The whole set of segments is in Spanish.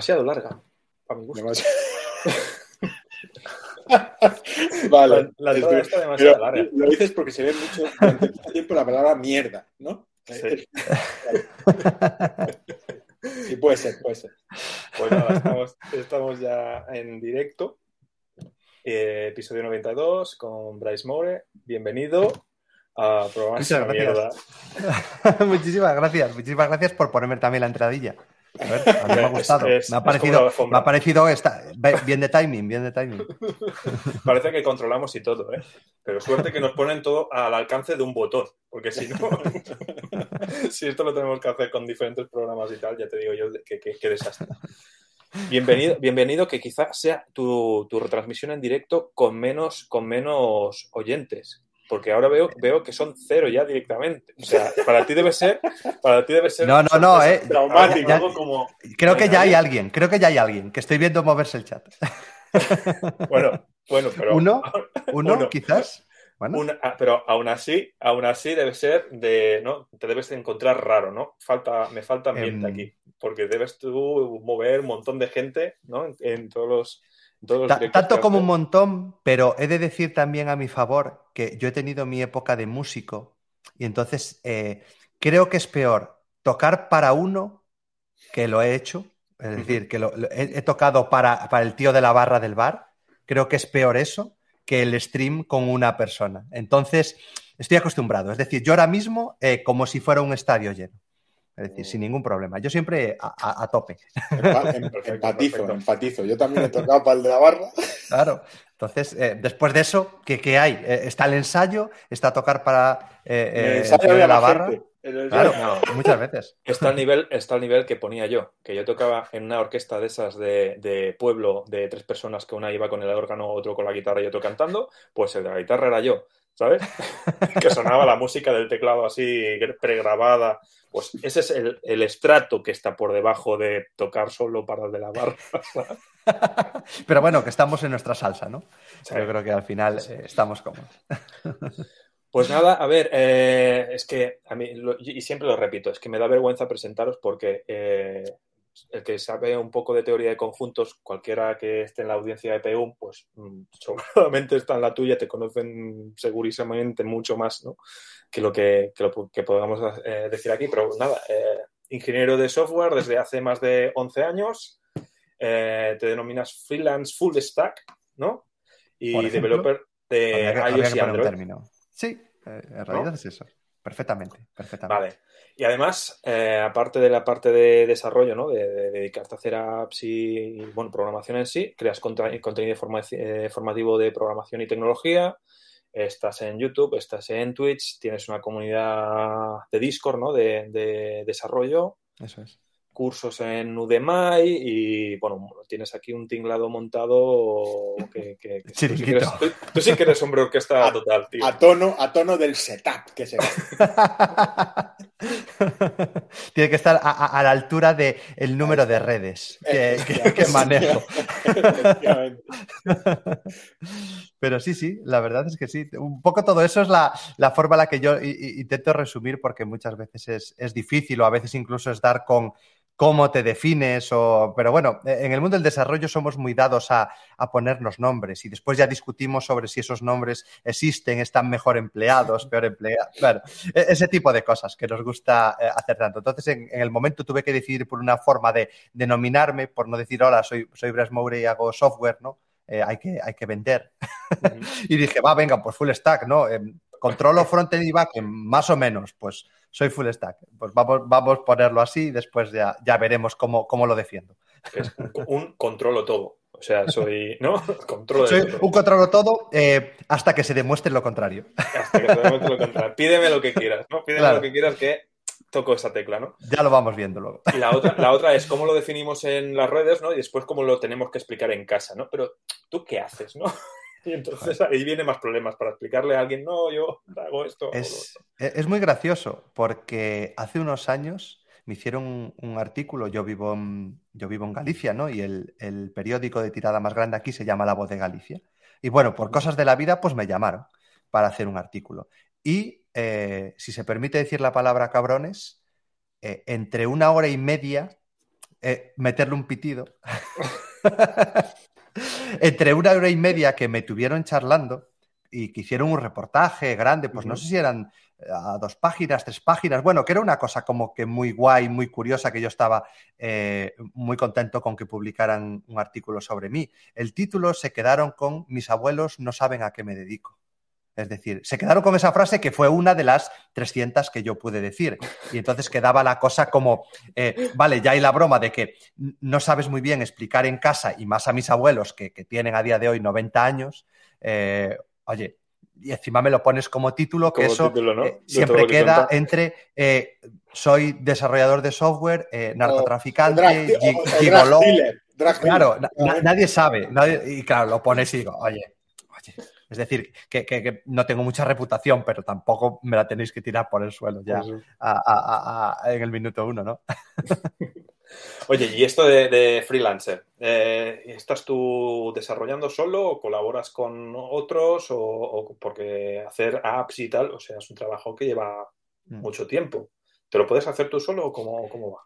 demasiado larga, a mi gusto. vale. La, la entrada está demasiado larga. Lo dices porque se ve mucho durante mucho tiempo la palabra mierda, ¿no? Sí. Sí, puede ser, puede ser. Pues nada, estamos, estamos ya en directo. Eh, episodio 92 con Bryce More. Bienvenido a Muchas una mierda. muchísimas gracias, muchísimas gracias por ponerme también la entradilla. A ver, a mí me ha gustado. es- me ha parecido, me ha parecido esta- bien de timing, bien de timing. Parece que controlamos y todo, ¿eh? Pero suerte que nos ponen todo al alcance de un botón, porque si no, si esto lo tenemos que hacer con diferentes programas y tal, ya te digo yo que, que- que desastre. Bienvenido, bienvenido que quizás sea tu, tu retransmisión en directo con menos, con menos oyentes. Porque ahora veo, veo que son cero ya directamente. O sea, para ti debe ser, para ti debe ser No, no, no, eh. traumático, Ya- algo como Creo que ya hay alguien, creo que ya hay alguien, que estoy viendo moverse el chat. bueno, bueno, pero ¿Uno? ¿Uno, Uno. quizás? Bueno, Una- ah, pero aún así, aún así debe ser de, ¿no? Te debes de encontrar raro, ¿no? Falta, me falta ambiente Em. aquí, porque debes tú mover un montón de gente, ¿no? En, en todos los, tanto como un montón, pero he de decir también a mi favor que yo he tenido mi época de músico y entonces eh, creo que es peor tocar para uno que lo he hecho, es decir, que lo- lo- he, he tocado para, para el tío de la barra del bar, creo que es peor eso que el stream con una persona. Entonces, estoy acostumbrado, es decir, yo ahora mismo eh, como si fuera un estadio lleno, es decir, sin ningún problema, yo siempre a, a- a tope. Em- Perfecto, empatizo, perfecto. empatizo. Yo también he tocado para el de la barra. Claro. Entonces, eh, después de eso, ¿qué, qué hay? Eh, está el ensayo, está tocar para eh, eh, el el ensayo de la barra. el Claro, No. muchas veces. Está al nivel, está al nivel que ponía yo, que yo tocaba en una orquesta de esas de, de pueblo de tres personas, que una iba con el órgano, otro con la guitarra y otro cantando, pues el de la guitarra era yo, ¿sabes? que sonaba la música del teclado así pregrabada. Pues ese es el, el estrato que está por debajo de tocar solo para el de la barra. Pero bueno, que estamos en nuestra salsa, ¿no? Sí. Yo creo que al final eh, estamos cómodos. Pues nada, a ver, eh, es que a mí, lo- y siempre lo repito, es que me da vergüenza presentaros porque eh, el que sabe un poco de teoría de conjuntos, cualquiera que esté en la audiencia de PEUM, pues mm, seguramente está en la tuya, te conocen segurísimamente mucho más ¿no? que lo que, que lo que podamos eh, decir aquí, pero nada, eh, ingeniero de software desde hace más de 11 años, eh, te denominas freelance full stack, ¿no? Y ejemplo, developer de habría iOS y Android. Sí, eh, en realidad es eso. Perfectamente, perfectamente. Vale. Y además, eh, aparte de la parte de desarrollo, ¿no? De, de dedicarte a hacer apps y, bueno, programación en sí, creas contenido forma- eh, formativo de programación y tecnología, estás en YouTube, estás en Twitch, tienes una comunidad de Discord, ¿no? De, de desarrollo, Eso es. Cursos en Udemy y, bueno, tienes aquí un tinglado montado que... que- que tú, sí que eres, tú- tú sí que eres hombre orquesta A- total, tío. A tono, a tono del setup que se Tiene que estar a, a- a la altura del el número de redes que, que- que manejo. Efectivamente. Pero sí, sí, la verdad es que sí. Un poco todo eso es la, la forma en la que yo intento resumir porque muchas veces es, es difícil o a veces incluso es dar con cómo te defines o... Pero bueno, eh, en el mundo del desarrollo somos muy dados a, a ponernos nombres y después ya discutimos sobre si esos nombres existen, están mejor empleados, peor empleados. Bueno, e- ese tipo de cosas que nos gusta eh, hacer tanto. Entonces, en, en el momento tuve que decidir por una forma de denominarme, por no decir, hola, soy, soy Bras Moure y hago software, ¿no? Eh, hay, que, hay que vender. Y dije, va, venga, pues full stack, ¿no? Eh, controlo frontend y backend, más o menos, pues soy full stack. Pues vamos, vamos a ponerlo así y después ya, ya veremos cómo, cómo lo defiendo. Es un, controlo todo. O sea, soy, ¿no? Controlo Soy todo. un controlo todo eh, hasta que se demuestre lo contrario. Hasta que demuestre lo contrario. Pídeme lo que quieras, ¿no? Pídeme Claro. lo que quieras que toco esa tecla, ¿no? Ya lo vamos viendo luego. Y la otra, la otra es cómo lo definimos en las redes, ¿no? Y después cómo lo tenemos que explicar en casa, ¿no? Pero tú qué haces, ¿no? Y entonces ahí vienen más problemas para explicarle a alguien, no, yo hago esto. Es, otro. es muy gracioso porque hace unos años me hicieron un, un artículo, yo vivo, en, yo vivo en Galicia, ¿no? Y el, el periódico de tirada más grande aquí se llama La Voz de Galicia. Y bueno, por cosas de la vida, pues me llamaron para hacer un artículo. Y eh, si se permite decir la palabra cabrones, eh, entre una hora y media eh, meterle un pitido. Entre una hora y media que me tuvieron charlando y que hicieron un reportaje grande, pues no sé si eran eh, a dos páginas, tres páginas, bueno, que era una cosa como que muy guay, muy curiosa, que yo estaba eh, muy contento con que publicaran un artículo sobre mí. El título se quedaron con Mis abuelos no saben a qué me dedico. Es decir, se quedaron con esa frase que fue una de las 300 que yo pude decir. Y entonces quedaba la cosa como, eh, vale, ya hay la broma de que no sabes muy bien explicar en casa, y más a mis abuelos que, que tienen a día de hoy 90 años, eh, oye, y encima me lo pones como título, que Como eso título, ¿no? eh, siempre que queda cuenta. entre eh, soy desarrollador de software, eh, narcotraficante, Drag- gi- o- o drag gigoló. dealer, drag Claro, na- nadie sabe. nadie- y claro, lo pones y digo, oye, oye. Es decir, que, que- que no tengo mucha reputación, pero tampoco me la tenéis que tirar por el suelo ya sí. a- a- a- a- en el minuto uno, ¿no? Oye, y esto de, de freelancer, eh, ¿estás tú desarrollando solo o colaboras con otros? O, o porque hacer apps y tal, o sea, es un trabajo que lleva Mm. mucho tiempo. ¿Te lo puedes hacer tú solo o cómo, cómo va?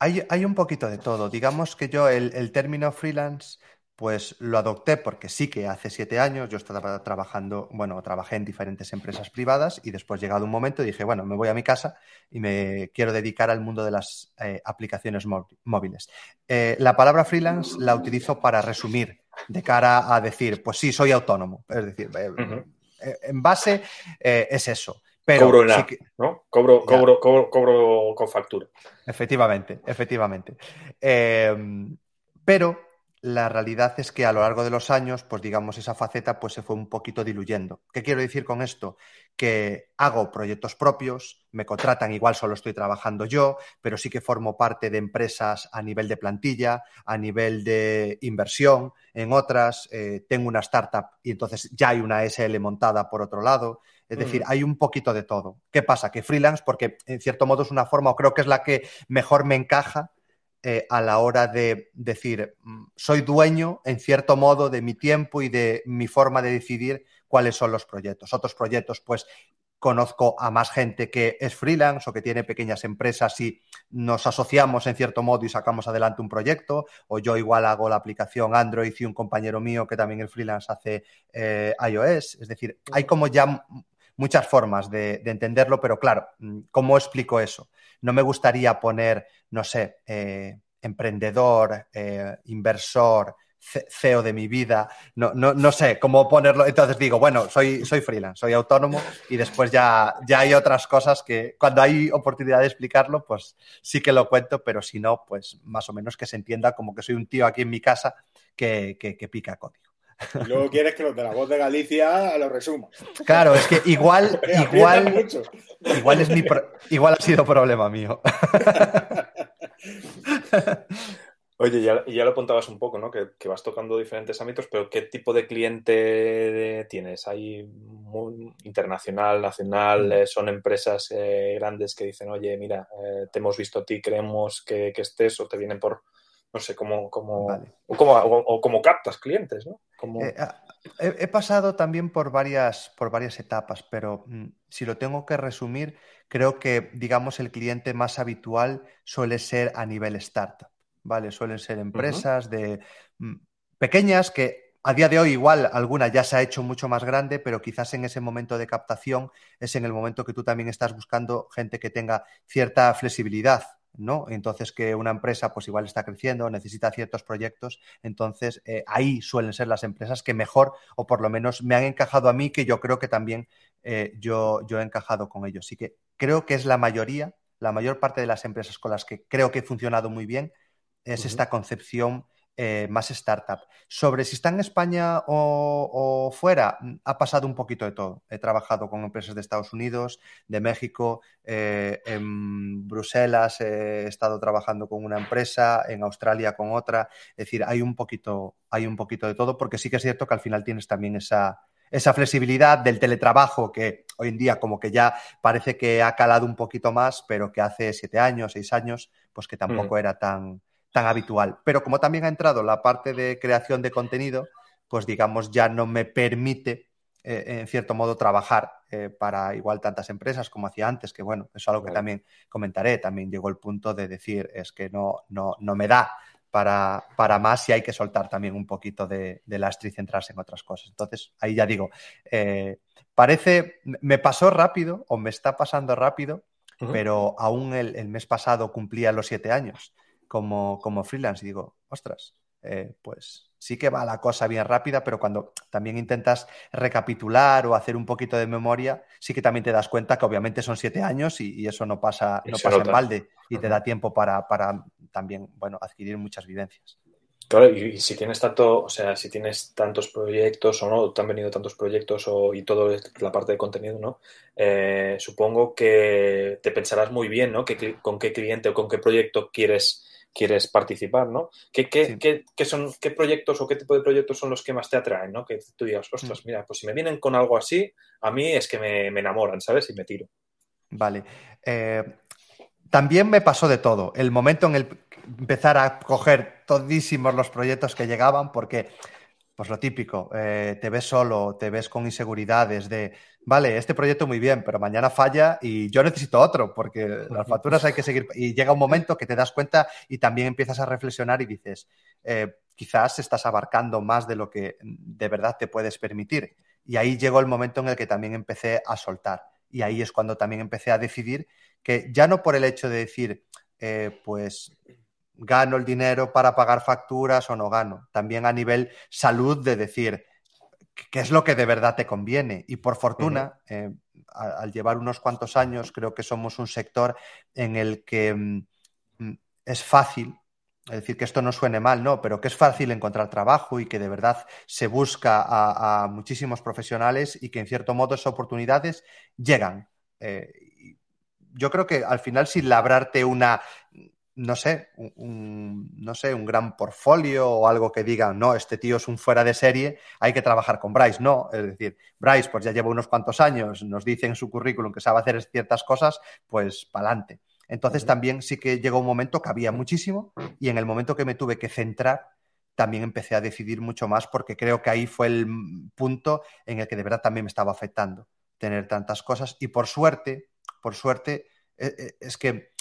Hay, hay un poquito de todo. Digamos que yo el, el término freelance, pues lo adopté porque sí que hace siete años yo estaba trabajando, bueno, trabajé en diferentes empresas privadas y después llegado un momento dije, bueno, me voy a mi casa y me quiero dedicar al mundo de las eh, aplicaciones mó- móviles. Eh, la palabra freelance la utilizo para resumir de cara a decir, pues sí, soy autónomo. Es decir, eh, en base es eso. Pero Cobro en sí app, que- ¿no? Cobro, Ya. cobro, cobro, cobro con factura. Efectivamente, efectivamente. Eh, pero la realidad es que a lo largo de los años, pues digamos, esa faceta pues se fue un poquito diluyendo. ¿Qué quiero decir con esto? Que hago proyectos propios, me contratan, igual solo estoy trabajando yo, pero sí que formo parte de empresas a nivel de plantilla, a nivel de inversión, en otras eh, tengo una startup y entonces ya hay una SL montada por otro lado. Es decir, Mm. hay un poquito de todo. ¿Qué pasa? Que freelance, porque en cierto modo es una forma, o creo que es la que mejor me encaja eh, a la hora de decir, mm, soy dueño, en cierto modo, de mi tiempo y de mi forma de decidir cuáles son los proyectos. Otros proyectos, pues conozco a más gente que es freelance o que tiene pequeñas empresas y nos asociamos en cierto modo y sacamos adelante un proyecto, o yo igual hago la aplicación Android y un compañero mío que también el freelance hace eh, iOS. Es decir, hay como ya muchas formas de, de entenderlo, pero claro, mm, ¿cómo explico eso? No me gustaría poner, no sé, eh, emprendedor, eh, inversor, CEO de mi vida, no, no, no sé cómo ponerlo. Entonces digo, bueno, soy, soy freelance, soy autónomo y después ya, ya hay otras cosas que cuando hay oportunidad de explicarlo, pues sí que lo cuento, pero si no, pues más o menos que se entienda como que soy un tío aquí en mi casa que, que, que pica código. Y luego quieres que los de la voz de Galicia lo resuman. Claro, es que igual, igual, mucho. igual es mi pro- igual ha sido problema mío. Oye, ya, y ya lo apuntabas un poco, ¿no? Que, que vas tocando diferentes ámbitos, pero ¿qué tipo de cliente tienes? ¿Hay muy internacional, nacional? eh, ¿Son empresas eh, grandes que dicen, oye, mira, eh, te hemos visto a ti, creemos que, que estés, o te vienen por, no sé, cómo, cómo, Vale. o, cómo, o, o cómo captas clientes, ¿no? Como- Eh, ah, he, he pasado también por varias, por varias etapas, pero mm, si lo tengo que resumir, creo que, digamos, el cliente más habitual suele ser a nivel startup, ¿vale? Suelen ser empresas de mm, pequeñas que a día de hoy igual alguna ya se ha hecho mucho más grande, pero quizás en ese momento de captación es en el momento que tú también estás buscando gente que tenga cierta flexibilidad, ¿no? Entonces que una empresa pues igual está creciendo, necesita ciertos proyectos, entonces eh, ahí suelen ser las empresas que mejor o por lo menos me han encajado a mí, que yo creo que también eh, yo, yo he encajado con ellos. Así que creo que es la mayoría, la mayor parte de las empresas con las que creo que he funcionado muy bien es esta concepción eh, más startup. Sobre si está en España o, o fuera, mm, ha pasado un poquito de todo. He trabajado con empresas de Estados Unidos, de México, eh, en Bruselas eh, he estado trabajando con una empresa, en Australia con otra. Es decir, hay un poquito, hay un poquito de todo, porque sí que es cierto que al final tienes también esa, esa flexibilidad del teletrabajo que hoy en día como que ya parece que ha calado un poquito más, pero que hace siete años, seis años, pues que tampoco era tan, tan habitual. Pero como también ha entrado la parte de creación de contenido, pues digamos ya no me permite en cierto modo, trabajar para igual tantas empresas como hacía antes, que bueno, eso es algo que también comentaré. También llegó el punto de decir, es que no, no, no me da para, para, más y hay que soltar también un poquito de, de lastre y centrarse en otras cosas. Entonces, ahí ya digo, eh, parece, me pasó rápido o me está pasando rápido, uh -huh. pero aún el, el, mes pasado cumplía los siete años como, como freelance y digo, ostras, eh, pues sí que va la cosa bien rápida, pero cuando también intentas recapitular o hacer un poquito de memoria, sí que también te das cuenta que obviamente son siete años y, y eso no pasa, no pasa en balde y uh -huh. te da tiempo para, para, también, bueno, adquirir muchas vivencias. Claro, y, y, si tienes tanto, o sea, si tienes tantos proyectos o no, te han venido tantos proyectos o, y toda la parte de contenido, ¿no? Eh, supongo que te pensarás muy bien, ¿no? Que, con qué cliente o con qué proyecto quieres quieres participar, ¿no? ¿Qué, qué, sí. qué, qué, son, ¿Qué proyectos o qué tipo de proyectos son los que más te atraen, ¿no? Que tú digas, ostras, mira, pues si me vienen con algo así, a mí es que me, me enamoran, ¿sabes? Y me tiro. Vale. Eh, también me pasó de todo. El momento en el empezar a coger todísimos los proyectos que llegaban, porque, pues lo típico, eh, te ves solo, te ves con inseguridades de, vale, este proyecto muy bien, pero mañana falla y yo necesito otro, porque las facturas hay que seguir. Y llega un momento que te das cuenta y también empiezas a reflexionar y dices, eh, quizás estás abarcando más de lo que de verdad te puedes permitir. Y ahí llegó el momento en el que también empecé a soltar. Y ahí es cuando también empecé a decidir que ya no por el hecho de decir, eh, pues gano el dinero para pagar facturas o no gano, también a nivel salud de decir qué es lo que de verdad te conviene. Y por fortuna, uh -huh. eh, al llevar unos cuantos años, creo que somos un sector en el que mm, es fácil, es decir, que esto no suene mal, no, pero que es fácil encontrar trabajo y que de verdad se busca a, a muchísimos profesionales y que en cierto modo esas oportunidades llegan. Eh, yo creo que al final sin labrarte una, no sé, un, no sé, un gran portfolio o algo que diga, no, este tío es un fuera de serie, hay que trabajar con Bryce. No, es decir, Bryce pues ya lleva unos cuantos años, nos dice en su currículum que sabe hacer ciertas cosas, pues pa'lante. Entonces también sí que llegó un momento que había muchísimo y en el momento que me tuve que centrar, también empecé a decidir mucho más porque creo que ahí fue el punto en el que de verdad también me estaba afectando tener tantas cosas y por suerte, por suerte, eh, eh, es que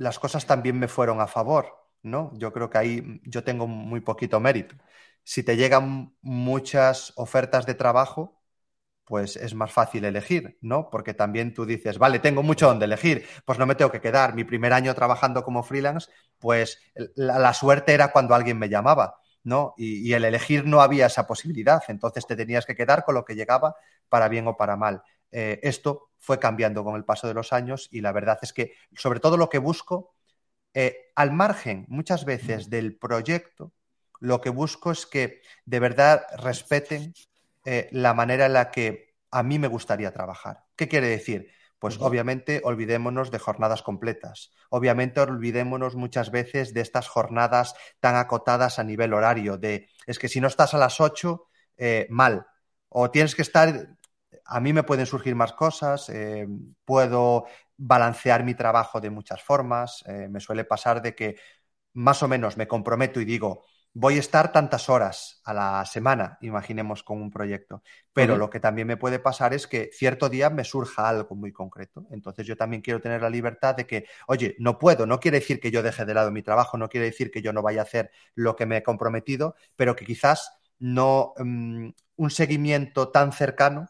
las cosas también me fueron a favor, ¿no? Yo creo que ahí yo tengo muy poquito mérito. Si te llegan muchas ofertas de trabajo, pues es más fácil elegir, ¿no? Porque también tú dices, vale, tengo mucho donde elegir, pues no me tengo que quedar. Mi primer año trabajando como freelance, pues la, suerte era cuando alguien me llamaba, ¿no? Y, y, el elegir no había esa posibilidad, entonces te tenías que quedar con lo que llegaba para bien o para mal. Eh, esto fue cambiando con el paso de los años y la verdad es que, sobre todo lo que busco, eh, al margen muchas veces del proyecto, lo que busco es que de verdad respeten eh, la manera en la que a mí me gustaría trabajar. ¿Qué quiere decir? Pues uh -huh. obviamente olvidémonos de jornadas completas. Obviamente olvidémonos muchas veces de estas jornadas tan acotadas a nivel horario, de es que si no estás a las 8, eh, mal. O tienes que estar... A mí me pueden surgir más cosas, eh, puedo balancear mi trabajo de muchas formas. Eh, me suele pasar de que más o menos me comprometo y digo, voy a estar tantas horas a la semana, imaginemos con un proyecto. Pero uh -huh. lo que también me puede pasar es que cierto día me surja algo muy concreto. Entonces yo también quiero tener la libertad de que, oye, no puedo, no quiere decir que yo deje de lado mi trabajo, no quiere decir que yo no vaya a hacer lo que me he comprometido, pero que quizás no um, un seguimiento tan cercano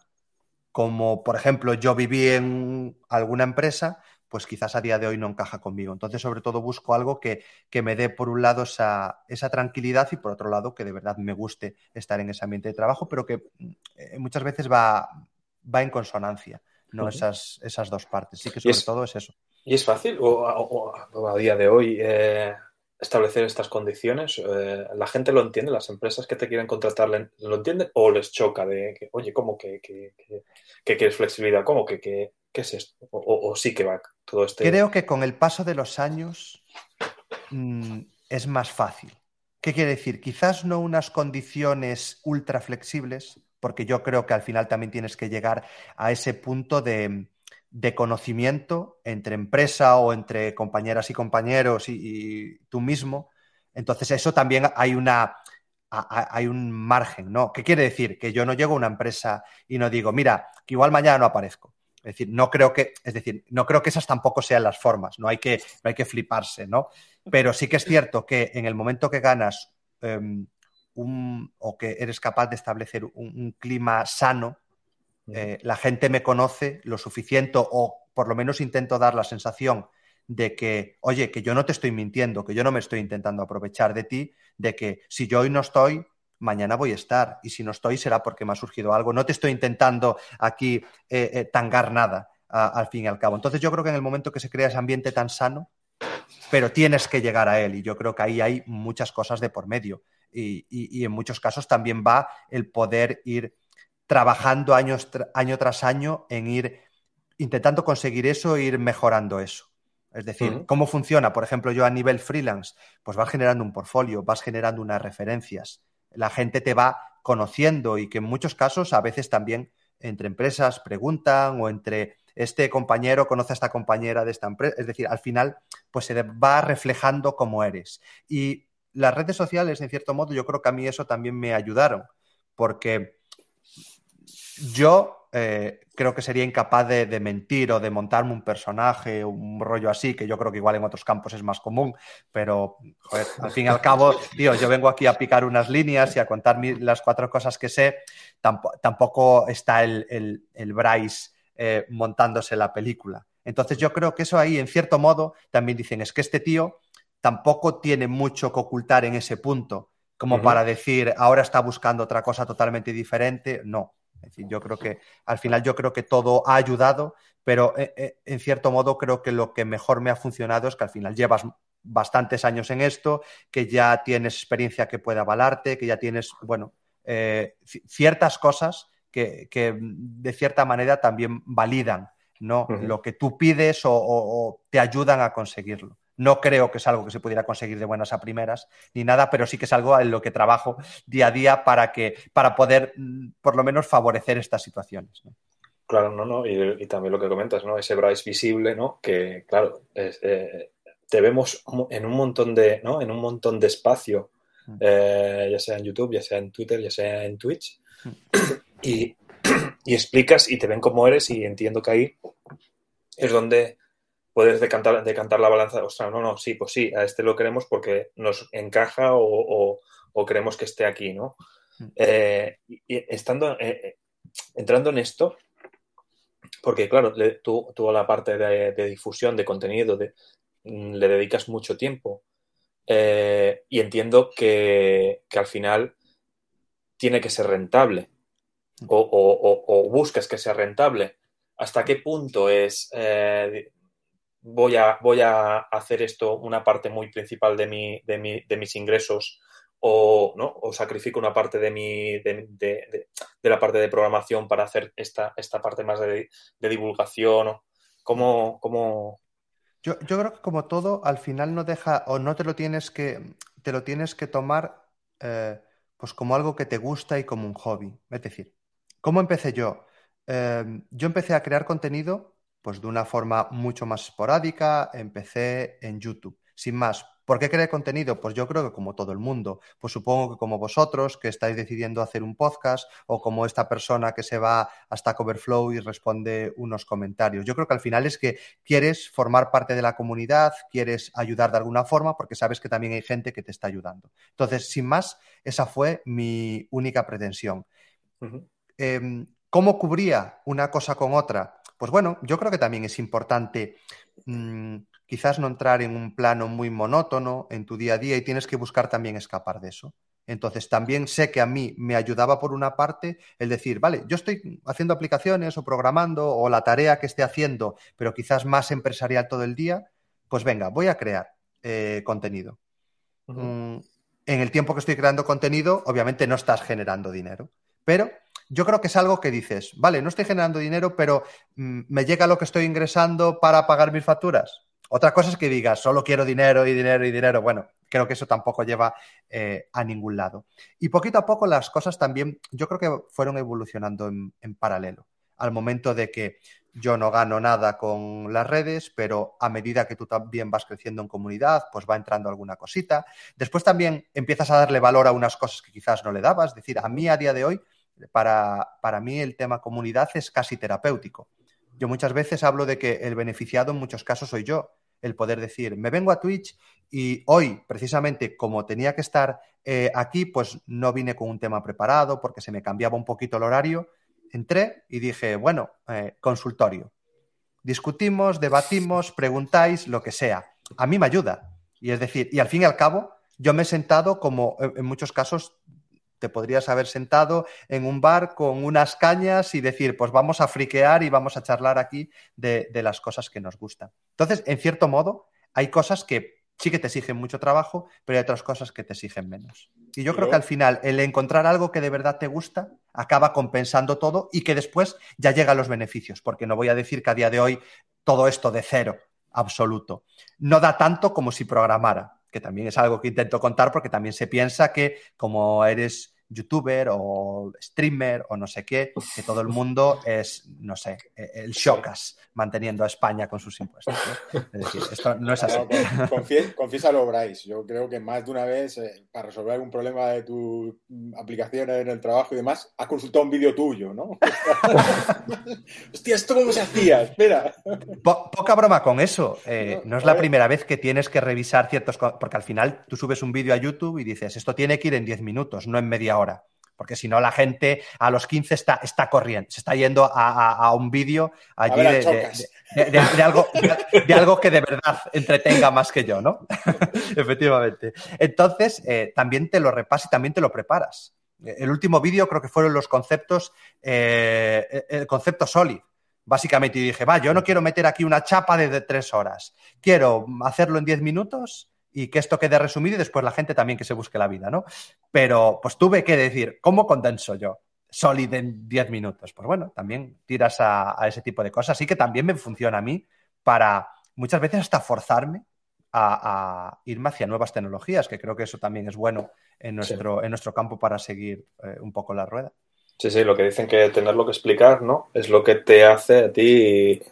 como, por ejemplo, yo viví en alguna empresa, pues quizás a día de hoy no encaja conmigo. Entonces, sobre todo, busco algo que, que me dé, por un lado, esa, esa, tranquilidad y, por otro lado, que de verdad me guste estar en ese ambiente de trabajo, pero que eh, muchas veces va, va en consonancia, ¿no? Uh -huh. esas, esas dos partes. Sí que sobre es, todo es eso. ¿Y es fácil o, o, o a día de hoy eh, establecer estas condiciones? Eh, ¿La gente lo entiende? ¿Las empresas que te quieren contratar lo entienden o les choca de que, oye, ¿cómo que, que, quieres flexibilidad? ¿Cómo que, ¿Qué es esto? O, sí que va todo este. Creo que con el paso de los años mmm, es más fácil. ¿Qué quiere decir? Quizás no unas condiciones ultra flexibles, porque yo creo que al final también tienes que llegar a ese punto de, de conocimiento entre empresa o entre compañeras y compañeros y, tú mismo. Entonces, eso también hay una, hay un margen, ¿no? ¿Qué quiere decir? Que yo no llego a una empresa y no digo, mira, que igual mañana no aparezco. Es decir, no creo que, es decir, no creo que esas tampoco sean las formas, no hay que, no hay que fliparse, ¿no? Pero sí que es cierto que en el momento que ganas um, un, o que eres capaz de establecer un clima sano, eh, la gente me conoce lo suficiente o por lo menos intento dar la sensación de que, oye, que yo no te estoy mintiendo, que yo no me estoy intentando aprovechar de ti, de que si yo hoy no estoy, mañana voy a estar. Y si no estoy, será porque me ha surgido algo. No te estoy intentando aquí eh, eh, tangar nada, al fin y al cabo. Entonces yo creo que en el momento que se crea ese ambiente tan sano, pero tienes que llegar a él. Y yo creo que ahí hay muchas cosas de por medio. Y, y en muchos casos también va el poder ir trabajando años, año tras año en ir intentando conseguir eso e ir mejorando eso. Es decir, uh -huh. ¿cómo funciona? Por ejemplo, yo a nivel freelance, pues vas generando un portfolio, vas generando unas referencias, la gente te va conociendo y que en muchos casos a veces también entre empresas preguntan o entre este compañero conoce a esta compañera de esta empresa. Es decir, al final, pues se va reflejando cómo eres. Y las redes sociales, en cierto modo, yo creo que a mí eso también me ayudaron, porque yo eh, creo que sería incapaz de, de, mentir o de montarme un personaje, un rollo así, que yo creo que igual en otros campos es más común, pero joder, al fin y al cabo, tío, yo vengo aquí a picar unas líneas y a contar mi, las cuatro cosas que sé, tampoco, tampoco está el, el, el Bryce eh, montándose la película. Entonces yo creo que eso ahí, en cierto modo, también dicen, es que este tío tampoco tiene mucho que ocultar en ese punto, como uh -huh. para decir, ahora está buscando otra cosa totalmente diferente, no es decir, yo creo que al final yo creo que todo ha ayudado, pero eh, eh, en cierto modo creo que lo que mejor me ha funcionado es que al final llevas bastantes años en esto, que ya tienes experiencia que puede avalarte, que ya tienes, bueno, eh, ciertas cosas que, que, de cierta manera también validan ¿no? Uh -huh. lo que tú pides o, o, o te ayudan a conseguirlo. No creo que es algo que se pudiera conseguir de buenas a primeras ni nada, pero sí que es algo en lo que trabajo día a día para, que, para poder mm, por lo menos favorecer estas situaciones. ¿no? Claro, no, no, y, y, también lo que comentas, ¿no? Ese Bryce visible, ¿no? Que, claro, es, eh, te vemos en un montón de, ¿no? En un montón de espacio, mm. eh, ya sea en YouTube, ya sea en Twitter, ya sea en Twitch, mm. y, y explicas y te ven cómo eres y entiendo que ahí es donde puedes decantar, decantar la balanza, ostras, no, no, sí, pues sí, a este lo queremos porque nos encaja o, o, o queremos que esté aquí, ¿no? Mm. Eh, y estando, eh, entrando en esto, porque claro, le, tú, tú, a la parte de, de difusión, de contenido, de, mm, le dedicas mucho tiempo eh, y entiendo que, que, al final tiene que ser rentable o, o, o, buscas que sea rentable. ¿Hasta qué punto es eh, voy a, voy a hacer esto una parte muy principal de, mi, de, mi, de mis ingresos o, ¿no? o sacrifico una parte de, mi, de, de, de, la parte de programación para hacer esta, esta parte más de, divulgación. ¿Cómo, cómo... Yo, yo creo que como todo, al final no deja o no te lo tienes que, te lo tienes que tomar eh, pues como algo que te gusta y como un hobby. Es decir, ¿cómo empecé yo? Eh, yo empecé a crear contenido pues de una forma mucho más esporádica, empecé en YouTube, sin más. ¿Por qué creé contenido? Pues yo creo que como todo el mundo, pues supongo que como vosotros que estáis decidiendo hacer un podcast o como esta persona que se va hasta Coverflow y responde unos comentarios. Yo creo que al final es que quieres formar parte de la comunidad, quieres ayudar de alguna forma porque sabes que también hay gente que te está ayudando. Entonces, sin más, esa fue mi única pretensión. Uh -huh. eh, ¿Cómo cubría una cosa con otra? Pues bueno, yo creo que también es importante mmm, quizás no entrar en un plano muy monótono en tu día a día y tienes que buscar también escapar de eso. Entonces, también sé que a mí me ayudaba por una parte el decir, vale, yo estoy haciendo aplicaciones o programando o la tarea que esté haciendo, pero quizás más empresarial todo el día, pues venga, voy a crear eh, contenido. Uh -huh. mm, en el tiempo que estoy creando contenido, obviamente no estás generando dinero, pero yo creo que es algo que dices, vale, no estoy generando dinero, pero mmm, me llega lo que estoy ingresando para pagar mis facturas. Otra cosa es que digas, solo quiero dinero y dinero y dinero. Bueno, creo que eso tampoco lleva eh, a ningún lado. Y poquito a poco las cosas también, yo creo que fueron evolucionando en, en paralelo. al momento de que yo no gano nada con las redes, pero a medida que tú también vas creciendo en comunidad, pues va entrando alguna cosita. Después también empiezas a darle valor a unas cosas que quizás no le dabas. Es decir, a mí a día de hoy, para, para mí el tema comunidad es casi terapéutico. Yo muchas veces hablo de que el beneficiado en muchos casos soy yo. El poder decir, me vengo a Twitch y hoy, precisamente, como tenía que estar eh, aquí, pues no vine con un tema preparado porque se me cambiaba un poquito el horario entré y dije, bueno, eh, consultorio. Discutimos, debatimos, preguntáis, lo que sea. A mí me ayuda. Y es decir, y al fin y al cabo, yo me he sentado como en muchos casos te podrías haber sentado en un bar con unas cañas y decir, pues vamos a friquear y vamos a charlar aquí de, de las cosas que nos gustan. Entonces, en cierto modo, hay cosas que sí que te exigen mucho trabajo, pero hay otras cosas que te exigen menos. Y yo creo que al final el encontrar algo que de verdad te gusta acaba compensando todo y que después ya llegan los beneficios, porque no voy a decir que a día de hoy todo esto de cero absoluto no da tanto como si programara, que también es algo que intento contar porque también se piensa que como eres youtuber o streamer o no sé qué, que todo el mundo es, no sé, el Shocas manteniendo a España con sus impuestos. Es decir, esto no es así. confiésalo, Bryce. Yo creo que más de una vez, eh, para resolver algún problema de tu aplicación en el trabajo y demás, has consultado un vídeo tuyo, ¿no? Hostia, ¿esto cómo se hacía? Espera. poca broma con eso. Eh, no, es la primera vez que tienes que revisar ciertos... Porque al final tú subes un vídeo a YouTube y dices, esto tiene que ir en 10 minutos, no en media hora porque si no la gente a los 15 está, está corriendo, se está yendo a, un vídeo allí de, algo, de, algo, que de verdad entretenga más que yo, ¿no? Efectivamente. Entonces, eh, también te lo repasas y también te lo preparas. El último vídeo creo que fueron los conceptos, eh, el concepto solid. Básicamente, y dije, va, yo no quiero meter aquí una chapa de tres horas. Quiero hacerlo en diez minutos y que esto quede resumido y después la gente también que se busque la vida, ¿no? Pero pues tuve que decir, ¿cómo condenso yo? Solid en 10 minutos. Pues bueno, también tiras a, ese tipo de cosas. Así que también me funciona a mí para muchas veces hasta forzarme a, irme hacia nuevas tecnologías, que creo que eso también es bueno en nuestro, en nuestro campo para seguir eh, un poco la rueda. Sí, sí, lo que dicen que tenerlo que explicar, ¿no? Es lo que te hace a ti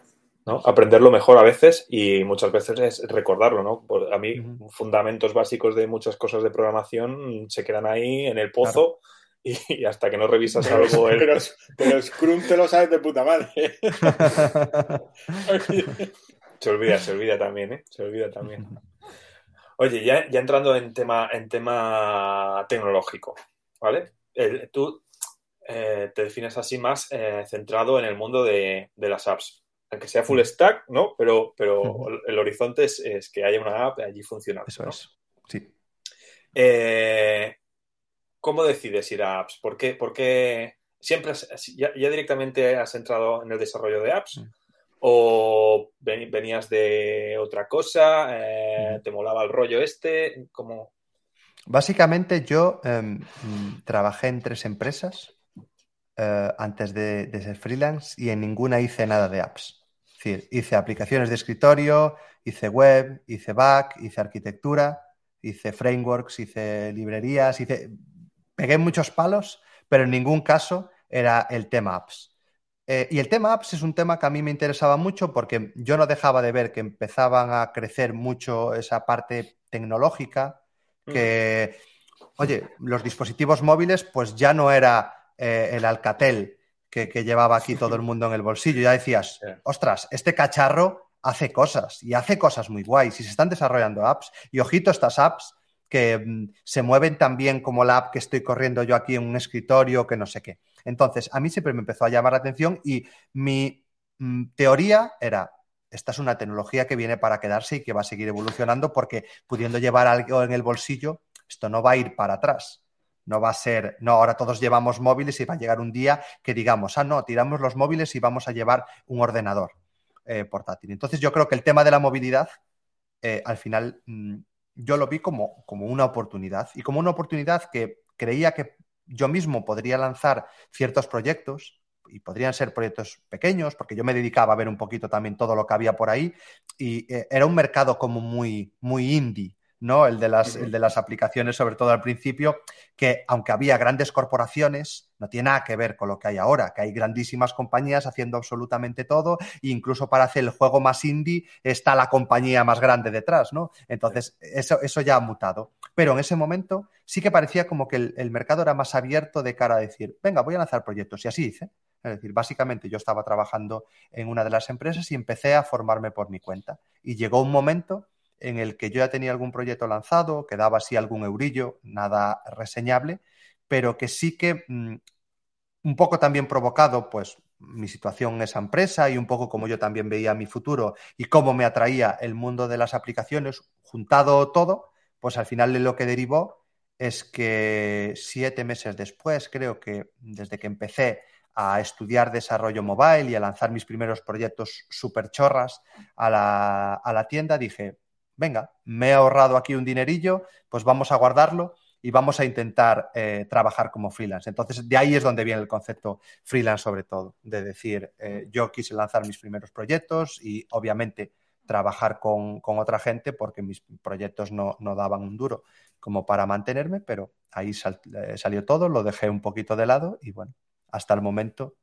Aprenderlo mejor a veces y muchas veces es recordarlo, ¿no? a mí, fundamentos básicos de muchas cosas de programación se quedan ahí en el pozo y, hasta que no revisas algo. Pero, Scrum te lo sabes de puta madre. se olvida, se olvida también, ¿eh? Se olvida también. Oye, ya, entrando en tema, en tema tecnológico, ¿vale? tú eh, te defines así más eh, centrado en el mundo de las apps aunque sea full stack, ¿no? Pero, pero el horizonte es, que haya una app allí funcionando. Eso es. Sí. Eh, ¿Cómo decides ir a apps? ¿Por qué? Porque siempre ya, directamente has entrado en el desarrollo de apps? ¿O venías de otra cosa? Eh, ¿Te molaba el rollo este? ¿Cómo? Básicamente yo em, trabajé en tres empresas eh, antes de, ser freelance y en ninguna hice nada de apps. Es decir, hice aplicaciones de escritorio, hice web, hice back, hice arquitectura, hice frameworks, hice librerías, hice... Pegué muchos palos, pero en ningún caso era el tema apps. Eh, y el tema apps es un tema que a mí me interesaba mucho porque yo no dejaba de ver que empezaban a crecer mucho esa parte tecnológica, que, oye, los dispositivos móviles pues ya no era eh, el Alcatel que, llevaba aquí todo el mundo en el bolsillo. Ya decías, ostras, este cacharro hace cosas y hace cosas muy guays y se están desarrollando apps. Y ojito estas apps que mm, se mueven tan bien como la app que estoy corriendo yo aquí en un escritorio, que no sé qué. Entonces, a mí siempre me empezó a llamar la atención y mi mm, teoría era, esta es una tecnología que viene para quedarse y que va a seguir evolucionando porque pudiendo llevar algo en el bolsillo, esto no va a ir para atrás. No va a ser, no, ahora todos llevamos móviles y va a llegar un día que digamos, ah, no, tiramos los móviles y vamos a llevar un ordenador eh, portátil. Entonces yo creo que el tema de la movilidad, eh, al final, mm, yo lo vi como, como una oportunidad y como una oportunidad que creía que yo mismo podría lanzar ciertos proyectos y podrían ser proyectos pequeños, porque yo me dedicaba a ver un poquito también todo lo que había por ahí y eh, era un mercado como muy, muy indie ¿no? El de, las, el de las aplicaciones, sobre todo al principio, que aunque había grandes corporaciones, no tiene nada que ver con lo que hay ahora, que hay grandísimas compañías haciendo absolutamente todo, e incluso para hacer el juego más indie está la compañía más grande detrás, ¿no? Entonces, eso, eso ya ha mutado. Pero en ese momento sí que parecía como que el, el mercado era más abierto de cara a decir, venga, voy a lanzar proyectos. Y así hice. Es decir, básicamente yo estaba trabajando en una de las empresas y empecé a formarme por mi cuenta. Y llegó un momento en el que yo ya tenía algún proyecto lanzado, que daba así algún eurillo, nada reseñable, pero que sí que mm, un poco también provocado, pues mi situación en esa empresa y un poco como yo también veía mi futuro y cómo me atraía el mundo de las aplicaciones, juntado todo, pues al final lo que derivó es que siete meses después, creo que desde que empecé a estudiar desarrollo mobile y a lanzar mis primeros proyectos super chorras a la, a la tienda, dije, venga, me he ahorrado aquí un dinerillo, pues vamos a guardarlo y vamos a intentar eh, trabajar como freelance. Entonces, de ahí es donde viene el concepto freelance sobre todo, de decir, eh, yo quise lanzar mis primeros proyectos y obviamente trabajar con, con otra gente porque mis proyectos no, no, daban un duro como para mantenerme, pero ahí sal, eh, salió todo, lo dejé un poquito de lado y bueno, hasta el momento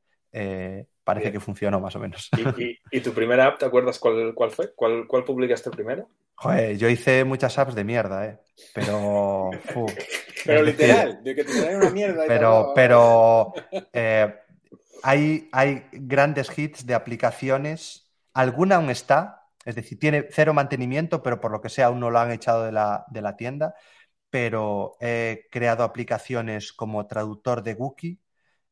parece Bien. que funcionó más o menos. ¿Y, y, y tu primera app, te acuerdas cuál, cuál fue? ¿Cuál, ¿Cuál, publicaste primero? Joder, yo hice muchas apps de mierda, ¿eh? Pero. Uf, pero literal, de que te traen una mierda. pero, pero eh, hay, hay grandes hits de aplicaciones. Alguna aún está, es decir, tiene cero mantenimiento, pero por lo que sea aún no lo han echado de la, de la tienda. Pero he creado aplicaciones como traductor de Wookiee,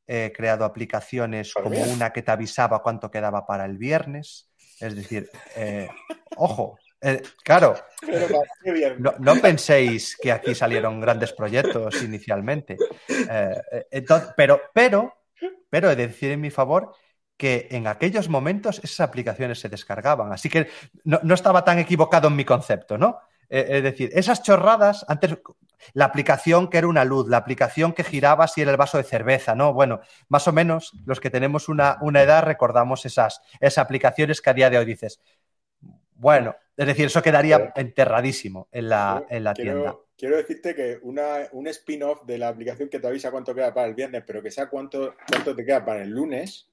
he creado aplicaciones como una que te avisaba cuánto quedaba para el viernes. Es decir, eh, ojo, eh, claro, no, no, penséis que aquí salieron grandes proyectos inicialmente. Eh, entonces, pero, pero, pero he de decir en mi favor que en aquellos momentos esas aplicaciones se descargaban. Así que no, no estaba tan equivocado en mi concepto, ¿no? Eh, es decir, esas chorradas, antes la aplicación que era una luz, la aplicación que giraba si era el vaso de cerveza, ¿no? Bueno, más o menos los que tenemos una, una edad recordamos esas, esas aplicaciones que a día de hoy dices, bueno, es decir, eso quedaría enterradísimo en la, en la quiero, tienda. Quiero decirte que una, un spin-off de la aplicación que te avisa cuánto queda para el viernes, pero que sea cuánto, cuánto te queda para el lunes,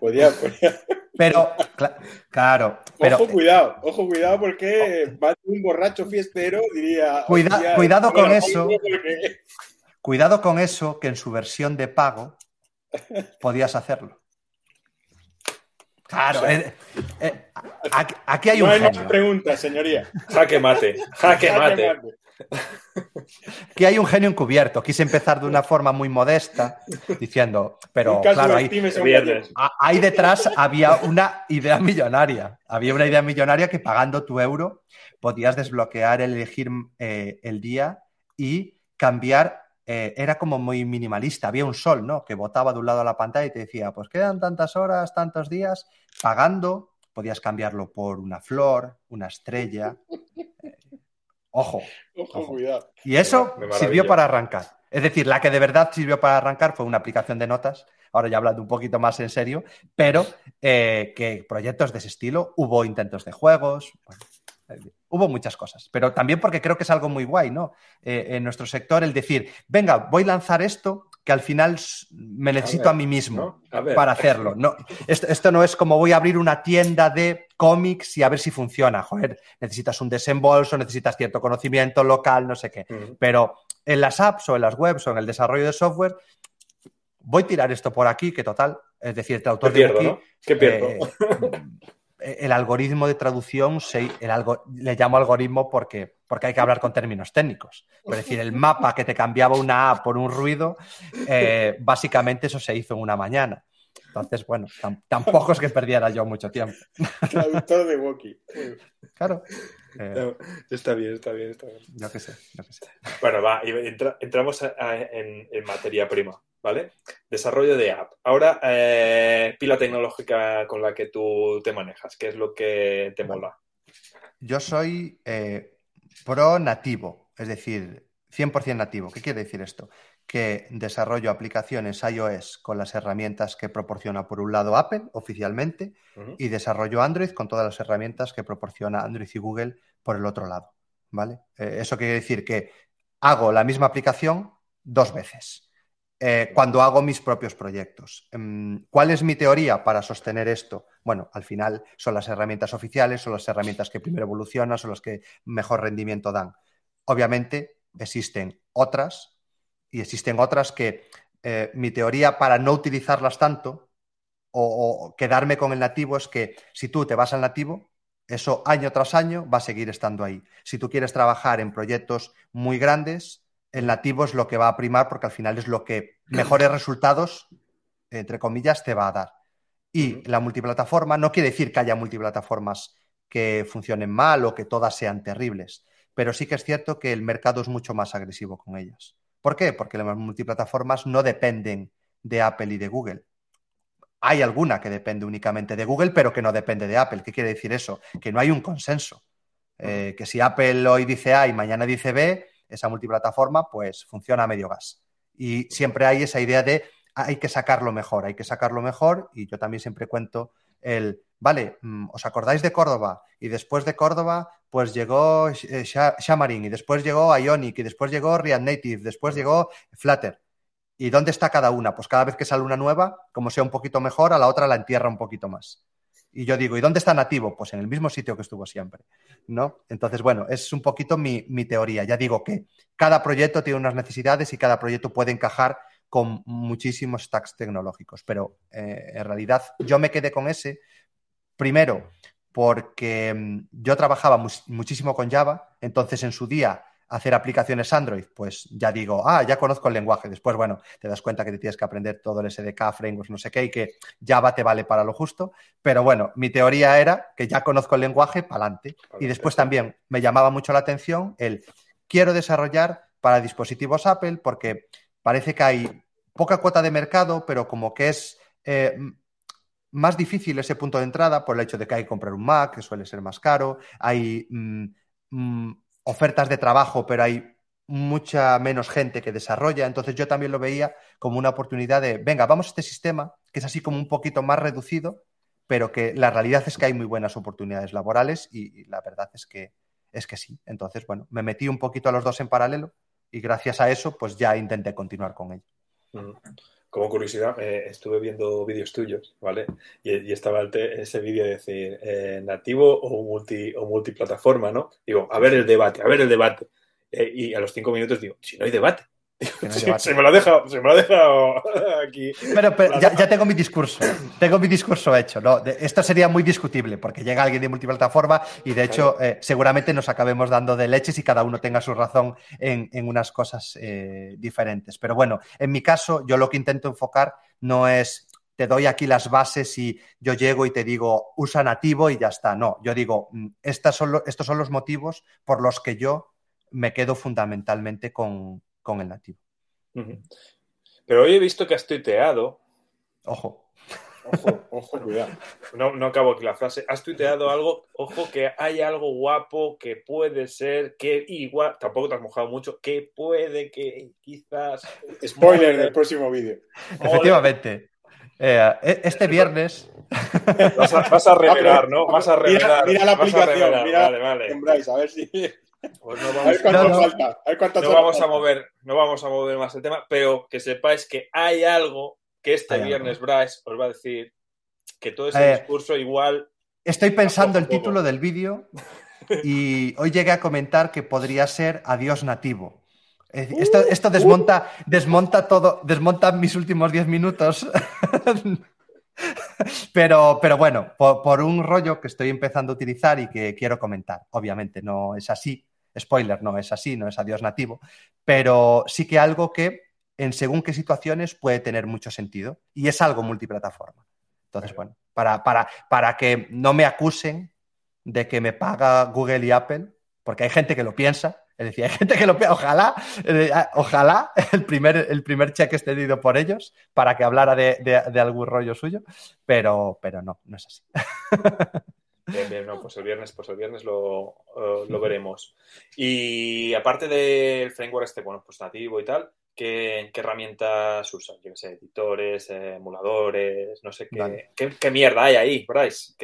podría... podría... Pero, cl claro. Pero, ojo, cuidado, ojo, cuidado, porque más de un borracho fiestero diría. Cuida cuidado con eso. Porque... Cuidado con eso, que en su versión de pago podías hacerlo. Claro, o sea, eh, eh, aquí, aquí, hay un. No hay genio. más preguntas, señoría. Jaque mate, jaque, mate. Que hay un genio encubierto. Quise empezar de una forma muy modesta, diciendo, pero claro, ahí, ahí, detrás había una idea millonaria. Había una idea millonaria que pagando tu euro podías desbloquear, elegir eh, el día y cambiar. Eh, era como muy minimalista. Había un sol, ¿no? Que botaba de un lado a la pantalla y te decía, pues quedan tantas horas, tantos días, pagando. Podías cambiarlo por una flor, una estrella. Eh, Ojo, ojo, ojo, cuidado. Y eso sirvió para arrancar. Es decir, la que de verdad sirvió para arrancar fue una aplicación de notas, ahora ya hablando un poquito más en serio, pero eh, que proyectos de ese estilo, hubo intentos de juegos, bueno, hubo muchas cosas, pero también porque creo que es algo muy guay, ¿no? Eh, en nuestro sector, el decir, venga, voy a lanzar esto que al final me necesito a, ver, a mí mismo ¿no? a para hacerlo. No, esto, esto, no es como voy a abrir una tienda de cómics y a ver si funciona. Joder, necesitas un desembolso, necesitas cierto conocimiento local, no sé qué. Uh -huh. Pero en las apps o en las webs o en el desarrollo de software, voy a tirar esto por aquí, que total, es decir, el autor ¿Qué pierdo, aquí, ¿no? ¿Qué pierdo? Eh, el algoritmo de traducción, se, el algo, le llamo algoritmo porque, porque hay que hablar con términos técnicos. Es decir, el mapa que te cambiaba una A por un ruido, eh, básicamente eso se hizo en una mañana. Entonces, bueno, tampoco es que perdiera yo mucho tiempo. Traductor de Woki. Claro. Eh, no, está bien, está bien, está bien. Yo qué sé, yo qué sé. Bueno, va, entra, entramos a, a, en, en, materia prima, ¿vale? Desarrollo de app. Ahora, eh, pila tecnológica con la que tú te manejas, ¿qué es lo que te bueno, mola? Yo soy eh, pro nativo, es decir, 100% nativo. ¿Qué quiere decir esto? Que desarrollo aplicaciones iOS con las herramientas que proporciona por un lado Apple oficialmente uh -huh. y desarrollo Android con todas las herramientas que proporciona Android y Google por el otro lado. ¿vale? Eh, eso quiere decir que hago la misma aplicación dos veces eh, cuando hago mis propios proyectos. Em, ¿Cuál es mi teoría para sostener esto? Bueno, al final son las herramientas oficiales, son las herramientas que primero evolucionan, son las que mejor rendimiento dan. Obviamente existen otras y existen otras que eh, mi teoría para no utilizarlas tanto o, quedarme con el nativo es que si tú te vas al nativo, eso año tras año va a seguir estando ahí. Si tú quieres trabajar en proyectos muy grandes, el nativo es lo que va a primar porque al final es lo que mejores resultados, entre comillas, te va a dar. Y la multiplataforma no quiere decir que haya multiplataformas que funcionen mal o que todas sean terribles, pero sí que es cierto que el mercado es mucho más agresivo con ellas. ¿Por qué? Porque las multiplataformas no dependen de Apple y de Google. Hay alguna que depende únicamente de Google, pero que no depende de Apple. ¿Qué quiere decir eso? Que no hay un consenso. Eh, que si Apple hoy dice A y mañana dice B, esa multiplataforma pues funciona a medio gas. Y siempre hay esa idea de hay que sacarlo mejor, hay que sacarlo mejor. Y yo también siempre cuento el, vale, mm, ¿os acordáis de Córdoba? Y después de Córdoba, pues llegó eh, Xamarin, y después llegó Ionic, y después llegó React Native, después llegó Flutter. ¿Y dónde está cada una? Pues cada vez que sale una nueva, como sea un poquito mejor, a la otra la entierra un poquito más. Y yo digo, ¿y dónde está nativo? Pues en el mismo sitio que estuvo siempre, ¿no? Entonces, bueno, es un poquito mi, teoría. Ya digo que cada proyecto tiene unas necesidades y cada proyecto puede encajar con muchísimos stacks tecnológicos, pero eh, en realidad yo me quedé con ese, primero, porque mm, yo trabajaba muchísimo con Java, entonces en su día hacer aplicaciones Android, pues ya digo, ah, ya conozco el lenguaje. Después, bueno, te das cuenta que te tienes que aprender todo el SDK, frameworks, no sé qué, y que Java te vale para lo justo. Pero bueno, mi teoría era que ya conozco el lenguaje, para adelante. Y después también me llamaba mucho la atención el quiero desarrollar para dispositivos Apple porque parece que hay poca cuota de mercado, pero como que es eh, más difícil ese punto de entrada por el hecho de que hay que comprar un Mac, que suele ser más caro, hay... Mm, mm, ofertas de trabajo, pero hay mucha menos gente que desarrolla. Entonces yo también lo veía como una oportunidad de, venga, vamos a este sistema, que es así como un poquito más reducido, pero que la realidad es que hay muy buenas oportunidades laborales y, la verdad es que, es que sí. Entonces, bueno, me metí un poquito a los dos en paralelo y gracias a eso, pues ya intenté continuar con ello como curiosidad, eh, estuve viendo vídeos tuyos, ¿vale? Y, estaba ese vídeo de decir, eh, nativo o, multi, o multiplataforma, ¿no? Digo, a ver el debate, a ver el debate. Eh, y a los cinco minutos digo, si no hay debate. se, me lo ha dejado, se me lo ha dejado aquí. Pero, ya, tengo mi discurso, tengo mi discurso hecho. ¿no? Esto sería muy discutible porque llega alguien de multiplataforma y de hecho eh, seguramente nos acabemos dando de leches y cada uno tenga su razón en, unas cosas eh, diferentes. Pero bueno, en mi caso yo lo que intento enfocar no es te doy aquí las bases y yo llego y te digo usa nativo y ya está. No, yo digo mm, estas son estos son los motivos por los que yo me quedo fundamentalmente con, con el nativo. Pero hoy he visto que has tuiteado. Ojo. Ojo, ojo, cuidado. No, no acabo aquí la frase. Has tuiteado algo, ojo, que hay algo guapo que puede ser, que igual, tampoco te has mojado mucho, que puede que quizás. Spoiler en el próximo vídeo. Efectivamente. Eh, e, este viernes. Vas a, revelar, ¿no? Vas a revelar. Mira, la aplicación, mira, vale, vale. a ver si. Pues no vamos, no, vamos a mover, no vamos a mover más el tema, pero que sepáis que hay algo que este viernes Bryce os va a decir que todo ese eh, discurso igual. Estoy pensando el título del vídeo y hoy llegué a comentar que podría ser Adiós nativo. Esto, esto desmonta, desmonta todo, desmonta mis últimos 10 minutos. Pero, pero bueno, por, un rollo que estoy empezando a utilizar y que quiero comentar. Obviamente no es así, spoiler, no es así, no es adiós nativo, pero sí que algo que en según qué situaciones puede tener mucho sentido y es algo multiplataforma. Entonces, bueno, para, para, para que no me acusen de que me paga Google y Apple, porque hay gente que lo piensa, es decir, hay gente que lo piensa, ojalá, eh, ojalá el primer, el primer cheque esté dido por ellos para que hablara de, de, algún rollo suyo, pero, pero no, no es así. Bien, bien, no, pues el viernes, pues el viernes lo, eh, lo veremos. Y aparte del framework este, bueno, pues nativo y tal, ¿qué, qué herramientas usan? Yo qué sé, editores, emuladores, no sé qué, qué, qué, mierda hay ahí, Bryce.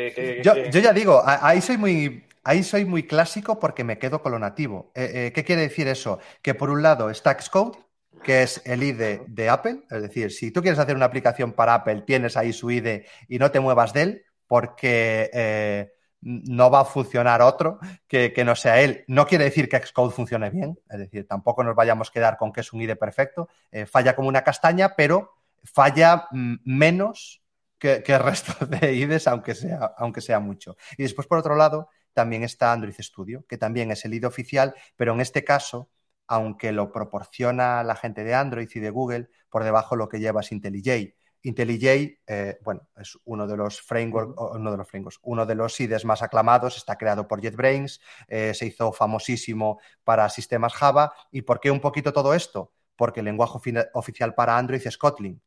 yo, yo, ya digo, ahí soy muy, ahí soy muy clásico porque me quedo con lo nativo. Eh, eh, ¿Qué quiere decir eso? Que por un lado está Xcode, que es el IDE de Apple, es decir, si tú quieres hacer una aplicación para Apple, tienes ahí su IDE y no te muevas de él porque eh, no va a funcionar otro que, no sea él. No quiere decir que Xcode funcione bien, es decir, tampoco nos vayamos a quedar con que es un IDE perfecto, falla como una castaña, pero falla mm, menos que, el resto de IDEs, aunque sea, aunque sea mucho. Y después, por otro lado, también está Android Studio, que también es el IDE oficial, pero en este caso, aunque lo proporciona la gente de Android y de Google, por debajo lo que lleva es IntelliJ. IntelliJ, eh, bueno, es uno de los frameworks, uno de los frameworks, uno de los IDEs más aclamados, está creado por JetBrains, eh, se hizo famosísimo para sistemas Java. ¿Y por qué un poquito todo esto? Porque el lenguaje oficial para Android es Kotlin.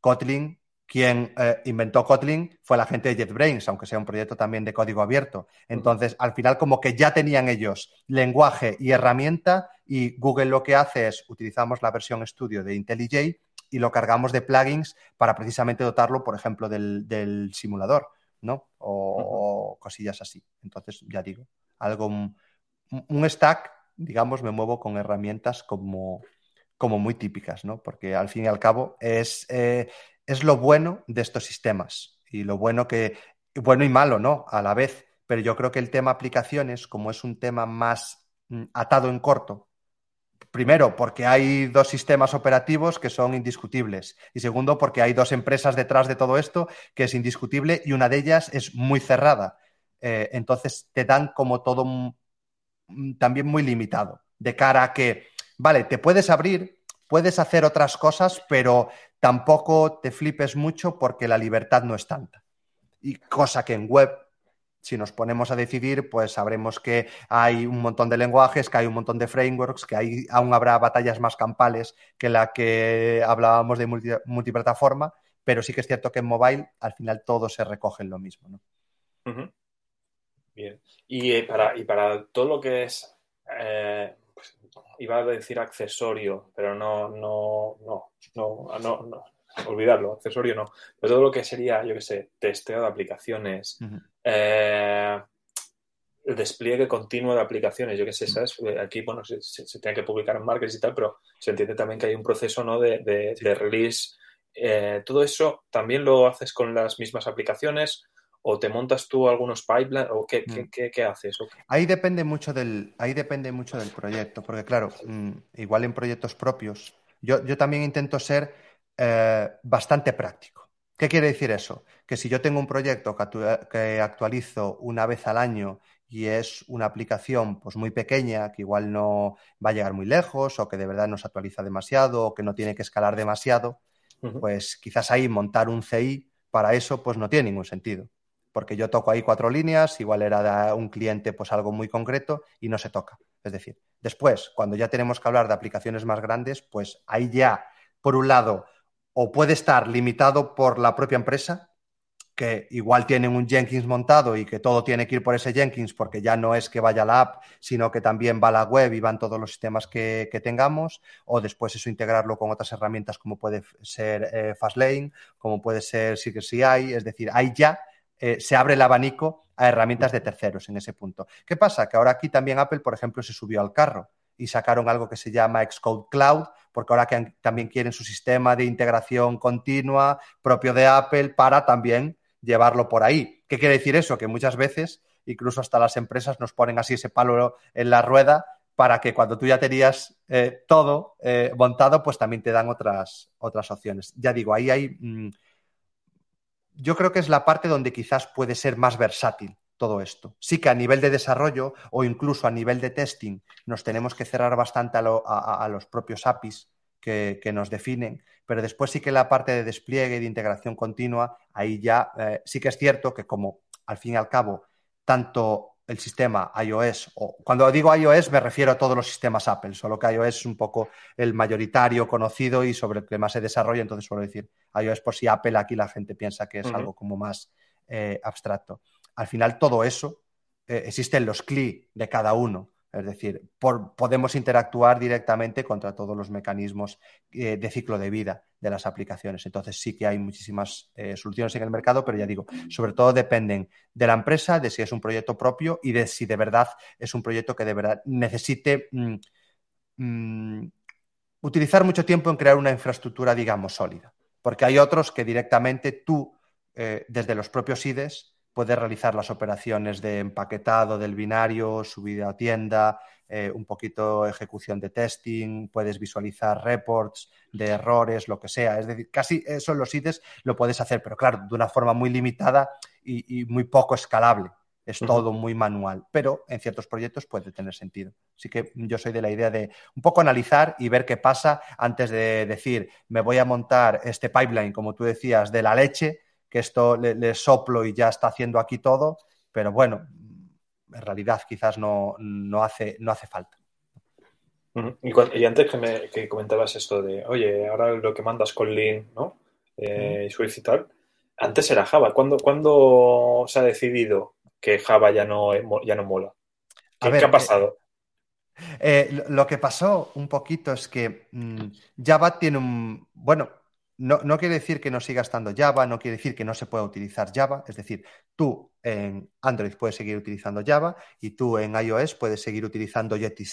Kotlin quien eh, inventó Kotlin fue la gente de JetBrains, aunque sea un proyecto también de código abierto. Entonces, al final, como que ya tenían ellos lenguaje y herramienta, y Google lo que hace es utilizamos la versión estudio de IntelliJ y lo cargamos de plugins para precisamente dotarlo, por ejemplo, del, simulador, ¿no? O, cosillas así. Entonces, ya digo, algo, un, stack, digamos, me muevo con herramientas como, como muy típicas, ¿no? Porque al fin y al cabo es, eh, es lo bueno de estos sistemas y lo bueno que, bueno y malo, ¿no? A la vez. Pero yo creo que el tema aplicaciones, como es un tema más mm, atado en corto, primero, porque hay dos sistemas operativos que son indiscutibles. Y segundo, porque hay dos empresas detrás de todo esto que es indiscutible y una de ellas es muy cerrada. Eh, entonces te dan como todo también muy limitado, de cara a que, vale, te puedes abrir, puedes hacer otras cosas, pero tampoco te flipes mucho porque la libertad no es tanta. Y cosa que en web, si nos ponemos a decidir, pues sabremos que hay un montón de lenguajes, que hay un montón de frameworks, que hay, aún habrá batallas más campales que la que hablábamos de multiplataforma, pero sí que es cierto que en mobile al final todo se recoge en lo mismo. ¿no? Bien. Y, eh, para, y para todo lo que es eh, iba a decir accesorio, pero no, no, no, no, no, no, olvidarlo, accesorio no. Pero todo lo que sería, yo qué sé, testeo de aplicaciones, eh, el despliegue continuo de aplicaciones, yo qué sé, ¿sabes? Aquí, bueno, se, tiene que publicar en markets y tal, pero se entiende también que hay un proceso, ¿no? De, de, release. Eh, todo eso también lo haces con las mismas aplicaciones o te montas tú algunos pipelines o qué, mm. haces? Ahí depende mucho del, ahí depende mucho del proyecto, porque claro, mm, igual en proyectos propios, yo, también intento ser eh, bastante práctico. ¿Qué quiere decir eso? Que si yo tengo un proyecto que, actualizo una vez al año y es una aplicación pues muy pequeña, que igual no va a llegar muy lejos o que de verdad no se actualiza demasiado o que no tiene que escalar demasiado, pues quizás ahí montar un CI para eso pues no tiene ningún sentido porque yo toco ahí cuatro líneas, igual era de un cliente pues algo muy concreto y no se toca. Es decir, después, cuando ya tenemos que hablar de aplicaciones más grandes, pues ahí ya, por un lado, o puede estar limitado por la propia empresa, que igual tienen un Jenkins montado y que todo tiene que ir por ese Jenkins porque ya no es que vaya la app, sino que también va la web y van todos los sistemas que, tengamos, o después eso integrarlo con otras herramientas como puede ser eh, Fastlane, como puede ser CI, es decir, ahí ya eh, se abre el abanico a herramientas de terceros en ese punto. ¿Qué pasa? Que ahora aquí también Apple, por ejemplo, se subió al carro y sacaron algo que se llama Xcode Cloud, porque ahora que también quieren su sistema de integración continua propio de Apple para también llevarlo por ahí. ¿Qué quiere decir eso? Que muchas veces, incluso hasta las empresas nos ponen así ese palo en la rueda para que cuando tú ya tenías eh, todo eh, montado, pues también te dan otras, otras opciones. Ya digo, ahí hay mm, yo creo que es la parte donde quizás puede ser más versátil todo esto. Sí que a nivel de desarrollo o incluso a nivel de testing nos tenemos que cerrar bastante a, los propios APIs que, nos definen, pero después sí que la parte de despliegue y de integración continua, ahí ya eh, sí que es cierto que como al fin y al cabo tanto el sistema iOS, o cuando digo iOS me refiero a todos los sistemas Apple, solo que iOS es un poco el mayoritario conocido y sobre el que más se desarrolla, entonces suelo decir iOS por si Apple aquí la gente piensa que es algo como más eh, abstracto. Al final todo eso, eh, existen los CLI de cada uno, Es decir, podemos interactuar directamente contra todos los mecanismos eh, de ciclo de vida de las aplicaciones. Entonces sí que hay muchísimas eh, soluciones en el mercado, pero ya digo, sobre todo dependen de la empresa, de si es un proyecto propio y de si de verdad es un proyecto que de verdad necesite mm, mm, utilizar mucho tiempo en crear una infraestructura, digamos, sólida. Porque hay otros que directamente tú, eh, desde los propios IDES, puedes realizar las operaciones de empaquetado del binario, subida a tienda, eh, un poquito ejecución de testing, puedes visualizar reports de errores, lo que sea. Es decir, casi eso en los IDES lo puedes hacer, pero claro, de una forma muy limitada y, muy poco escalable. Es todo muy manual, pero en ciertos proyectos puede tener sentido. Así que yo soy de la idea de un poco analizar y ver qué pasa antes de decir, me voy a montar este pipeline, como tú decías, de la leche que esto le, soplo y ya está haciendo aquí todo, pero bueno, en realidad quizás no, hace, no hace falta. y, antes que, me, comentabas esto de, oye, ahora lo que mandas con Lean, ¿no? Eh, Swift y tal, antes era Java. ¿Cuándo, se ha decidido que Java ya no, ya no mola? ¿Qué, ha pasado? Eh, eh, lo que pasó un poquito es que mm, Java tiene un, bueno, no, quiere decir que no siga estando Java, no quiere decir que no se pueda utilizar Java. Es decir, tú en Android puedes seguir utilizando Java y tú en iOS puedes seguir utilizando Jetty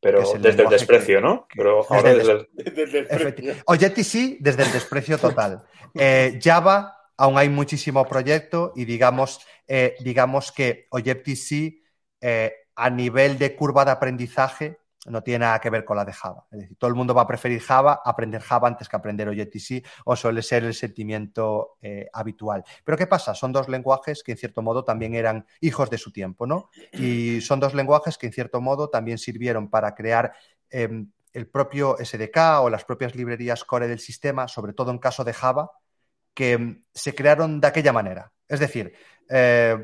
Pero desde el desprecio, ¿no? Pero ahora desde, el... desprecio. O Jetty desde el desprecio total. Eh, Java, aún hay muchísimo proyecto y digamos, eh, digamos que Objective-C eh, a nivel de curva de aprendizaje no tiene nada que ver con la de Java. Es decir, todo el mundo va a preferir Java, aprender Java antes que aprender Objective-C, o suele ser el sentimiento eh, habitual. Pero ¿qué pasa? Son dos lenguajes que en cierto modo también eran hijos de su tiempo, ¿no? Y son dos lenguajes que en cierto modo también sirvieron para crear em, el propio SDK o las propias librerías core del sistema, sobre todo en caso de Java, que em, se crearon de aquella manera. Es decir, eh,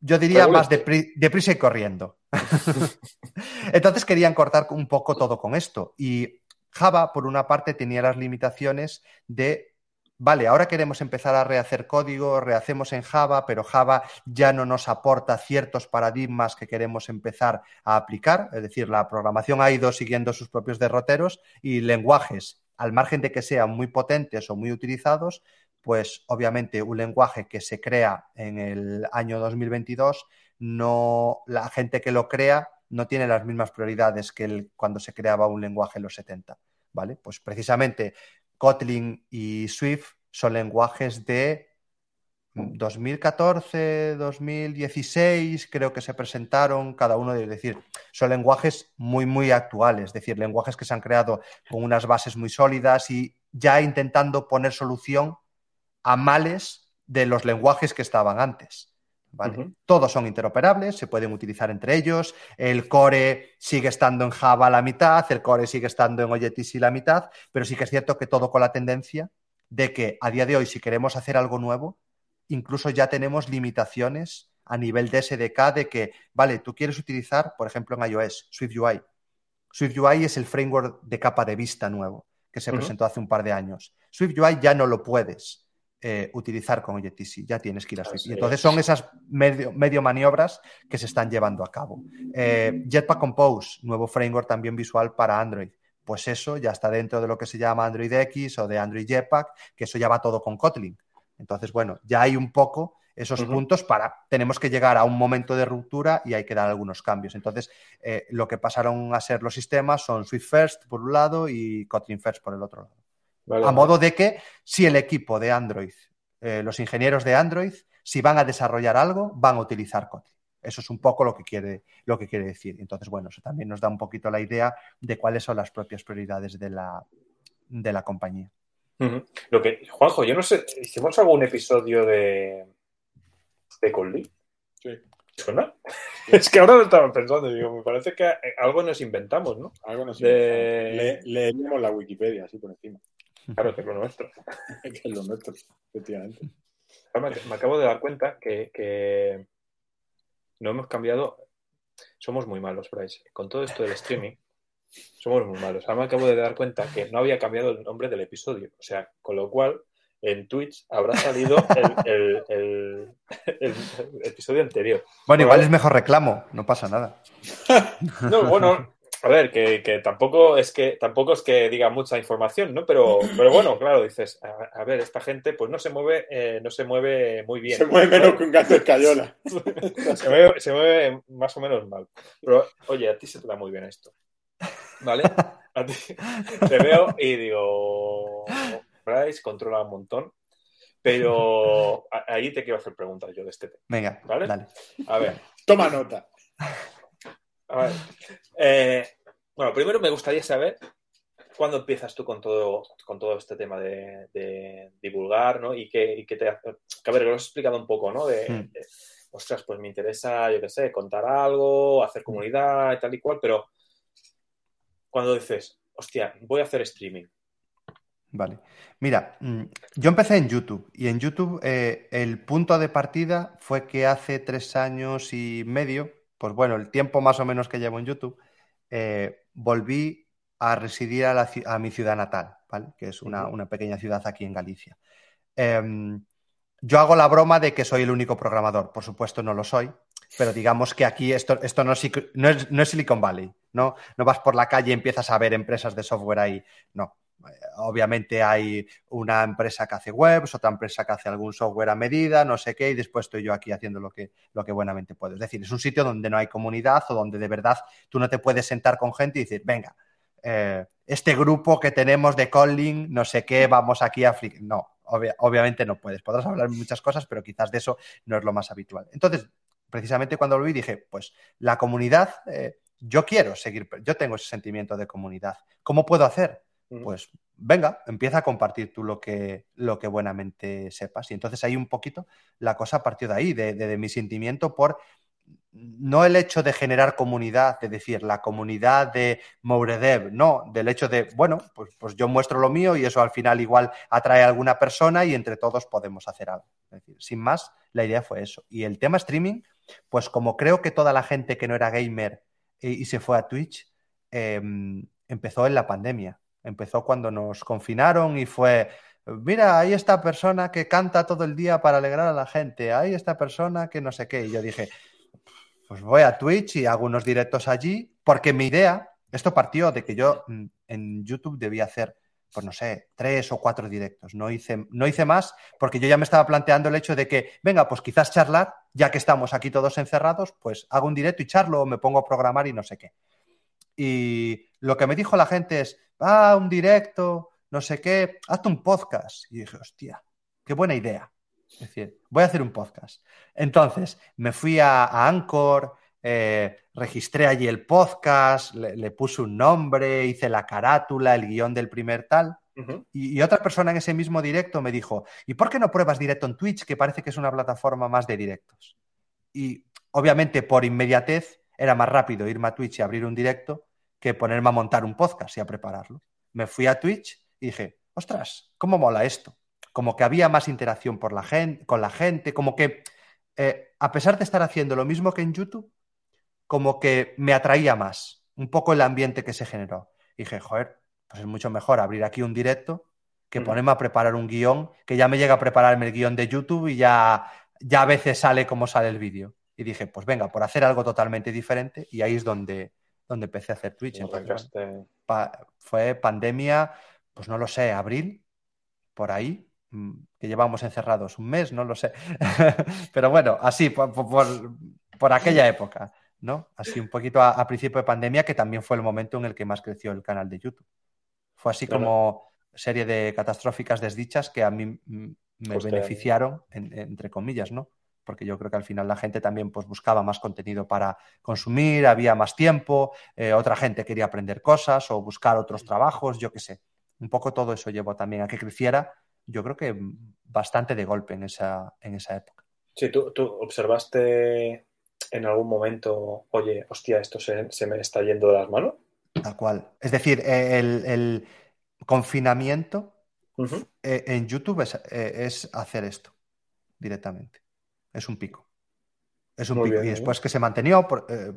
yo diría más deprisa y corriendo. Entonces querían cortar un poco todo con esto. Y Java, por una parte, tenía las limitaciones de, vale, ahora queremos empezar a rehacer código, rehacemos en Java, pero Java ya no nos aporta ciertos paradigmas que queremos empezar a aplicar. Es decir, la programación ha ido siguiendo sus propios derroteros y lenguajes, al margen de que sean muy potentes o muy utilizados, pues obviamente un lenguaje que se crea en el año 2022, no, la gente que lo crea no tiene las mismas prioridades que el, cuando se creaba un lenguaje en los 70. ¿vale? Pues precisamente Kotlin y Swift son lenguajes de 2014, 2016, creo que se presentaron cada uno, es decir, son lenguajes muy, muy actuales, es decir, lenguajes que se han creado con unas bases muy sólidas y ya intentando poner solución a males de los lenguajes que estaban antes. Todos son interoperables, se pueden utilizar entre ellos. El core sigue estando en Java la mitad, el core sigue estando en Objective-C la mitad, pero sí que es cierto que todo con la tendencia de que a día de hoy, si queremos hacer algo nuevo, incluso ya tenemos limitaciones a nivel de SDK de que, vale, tú quieres utilizar, por ejemplo, en iOS, SwiftUI. SwiftUI es el framework de capa de vista nuevo que se presentó hace un par de años. SwiftUI ya no lo puedes eh, utilizar con Objective-C, ya tienes que ir a Swift. Y entonces son esas medio, medio, maniobras que se están llevando a cabo. Eh, Jetpack Compose, nuevo framework también visual para Android. Pues eso ya está dentro de lo que se llama Android X o de Android Jetpack, que eso ya va todo con Kotlin. Entonces, bueno, ya hay un poco esos puntos para, tenemos que llegar a un momento de ruptura y hay que dar algunos cambios. Entonces, eh, lo que pasaron a ser los sistemas son Swift First por un lado y Kotlin First por el otro lado a modo de que si el equipo de Android, eh, los ingenieros de Android, si van a desarrollar algo, van a utilizar Kotlin. Eso es un poco lo que quiere, lo que quiere decir. Entonces, bueno, eso también nos da un poquito la idea de cuáles son las propias prioridades de la, de la compañía. Lo que, Juanjo, yo no sé, ¿hicimos algún episodio de, de Kotlin? Sí. ¿Suena? Es que ahora lo estaba pensando, digo, me parece que algo nos inventamos, ¿no? Algo nos inventamos. leemos la Wikipedia así por encima. Claro, que es lo nuestro. que es lo nuestro, efectivamente. Me, acabo de dar cuenta que, no hemos cambiado. Somos muy malos, Bryce. Con todo esto del streaming, somos muy malos. Ahora me acabo de dar cuenta que no había cambiado el nombre del episodio. O sea, con lo cual en Twitch habrá salido el, el, el, episodio anterior. Bueno, igual es mejor reclamo, no pasa nada. No, bueno, a ver, que, que, tampoco es que tampoco es que diga mucha información, ¿no? Pero, pero bueno, claro, dices, a, a ver, esta gente pues no se mueve, eh, no se mueve muy bien. Se mueve menos que un gato escayola. se, mueve, se mueve más o menos mal. Pero, oye, a ti se te da muy bien esto. ¿Vale? A ti te veo y digo, Bryce controla un montón. Pero ahí te quiero hacer preguntas yo de este tema. Venga, ¿vale? dale. A ver. Toma nota. A ver. Eh, bueno, primero me gustaría saber cuándo empiezas tú con todo, con todo este tema de, de divulgar, ¿no? Y que, y que te hace. Que a ver, lo has explicado un poco, ¿no? De, Mm. de, ostras, pues me interesa, yo qué sé, contar algo, hacer comunidad y tal y cual, pero cuando dices, hostia, voy a hacer streaming. Vale. Mira, mm, yo empecé en YouTube y en YouTube eh, el punto de partida fue que hace tres años y medio, pues bueno, el tiempo más o menos que llevo en YouTube, eh, volví a residir a, la ci- a mi ciudad natal, ¿vale? Que es una, pequeña ciudad aquí en Galicia. Em, yo hago la broma de que soy el único programador, por supuesto no lo soy, pero digamos que aquí esto, esto no, es, no es- no es Silicon Valley, ¿no? No vas por la calle y empiezas a ver empresas de software ahí, no. Obviamente hay una empresa que hace webs, otra empresa que hace algún software a medida, no sé qué, y después estoy yo aquí haciendo lo que, lo que buenamente puedo. Es decir, es un sitio donde no hay comunidad o donde de verdad tú no te puedes sentar con gente y decir, venga, eh, este grupo que tenemos de calling, no sé qué, vamos aquí a... fli-". No, obvia- obviamente no puedes. Podrás hablar muchas cosas, pero quizás de eso no es lo más habitual. Entonces, precisamente cuando lo vi dije, pues la comunidad, eh, yo quiero seguir, yo tengo ese sentimiento de comunidad. ¿Cómo puedo hacer? Pues venga, empieza a compartir tú lo que, lo que buenamente sepas. Y entonces ahí un poquito la cosa partió de ahí, de, mi sentimiento por no el hecho de generar comunidad, de decir la comunidad de Mouredev, no, del hecho de, bueno, pues, pues yo muestro lo mío y eso al final igual atrae a alguna persona y entre todos podemos hacer algo. Es decir, sin más, la idea fue eso. Y el tema streaming, pues como creo que toda la gente que no era gamer y, y se fue a Twitch, eh, empezó en la pandemia. Empezó cuando nos confinaron y fue, mira, hay esta persona que canta todo el día para alegrar a la gente, hay esta persona que no sé qué. Y yo dije, pues voy a Twitch y hago unos directos allí, porque mi idea, esto partió de que yo mm, en YouTube debía hacer, pues no sé, tres o cuatro directos. No hice, no hice más porque yo ya me estaba planteando el hecho de que, venga, pues quizás charlar, ya que estamos aquí todos encerrados, pues hago un directo y charlo o me pongo a programar y no sé qué. Y lo que me dijo la gente es, ah, un directo, no sé qué, hazte un podcast. Y dije, hostia, qué buena idea. Es decir, voy a hacer un podcast. Entonces, me fui a, a Anchor, eh, registré allí el podcast, le, le, puse un nombre, hice la carátula, el guion del primer tal. Uh -huh. y, y, otra persona en ese mismo directo me dijo, ¿y por qué no pruebas directo en Twitch, que parece que es una plataforma más de directos? Y obviamente por inmediatez era más rápido irme a Twitch y abrir un directo que ponerme a montar un podcast y a prepararlo. Me fui a Twitch y dije, ostras, ¿cómo mola esto? Como que había más interacción por la gente, con la gente, como que eh, a pesar de estar haciendo lo mismo que en YouTube, como que me atraía más un poco el ambiente que se generó. Y dije, joder, pues es mucho mejor abrir aquí un directo que ponerme a preparar un guion, que ya me llega a prepararme el guion de YouTube y ya, ya a veces sale como sale el vídeo. Y dije, pues venga, por hacer algo totalmente diferente, y ahí es donde, donde empecé a hacer Twitch. Entonces, bueno, pa fue pandemia, pues no lo sé, abril, por ahí, mm, que llevamos encerrados un mes, no lo sé. Pero bueno, así, por, por, por, aquella época, ¿no? Así un poquito a, a, principio de pandemia, que también fue el momento en el que más creció el canal de YouTube. Fue así claro. como serie de catastróficas desdichas que a mí me pues beneficiaron, en, entre comillas, ¿no? Porque yo creo que al final la gente también pues, buscaba más contenido para consumir, había más tiempo, eh, otra gente quería aprender cosas o buscar otros trabajos, yo qué sé. Un poco todo eso llevó también a que creciera, yo creo que bastante de golpe en esa, en esa época. Sí, ¿tú, tú observaste en algún momento, oye, hostia, esto se, se me está yendo de las manos? Tal cual. Es decir, el, el confinamiento uh -huh. en YouTube es, es, hacer esto directamente. Es un pico. Es un pico. y después que se mantenió, eh,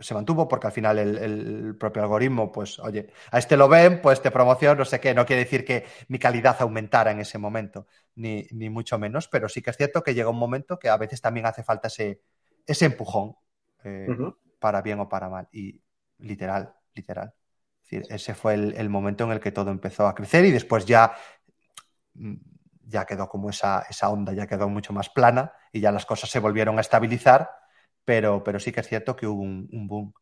se mantuvo porque al final el, propio algoritmo, pues, oye, a este lo ven, pues te promociono, no sé qué. No quiere decir que mi calidad aumentara en ese momento, ni, mucho menos, pero sí que es cierto que llega un momento que a veces también hace falta ese, ese empujón, eh, para bien o para mal. Y literal, literal. ese fue el, momento en el que todo empezó a crecer y después ya mm, ya quedó como esa, esa onda, ya quedó mucho más plana y ya las cosas se volvieron a estabilizar, pero, pero sí que es cierto que hubo un, boom.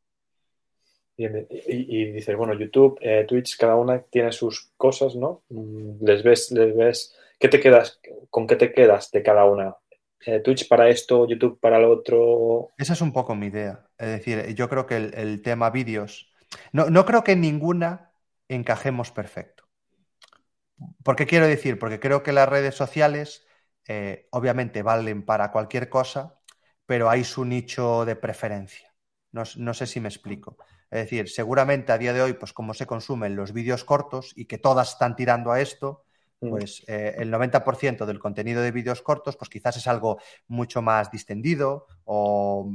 y, y, dices, bueno, YouTube, eh, Twitch, cada una tiene sus cosas, ¿no? Mm, les ves, les ves, ¿qué te quedas, con qué te quedas de cada una? Eh, Twitch para esto, YouTube para lo otro. Esa es un poco mi idea. Es decir, yo creo que el, tema vídeos, no, no creo que en ninguna encajemos perfecto. ¿Por qué quiero decir? Porque creo que las redes sociales eh, obviamente valen para cualquier cosa, pero hay su nicho de preferencia. No, sé si me explico. Es decir, seguramente a día de hoy, pues como se consumen los vídeos cortos y que todas están tirando a esto, mm. pues eh, el 90% del contenido de vídeos cortos, pues quizás es algo mucho más distendido o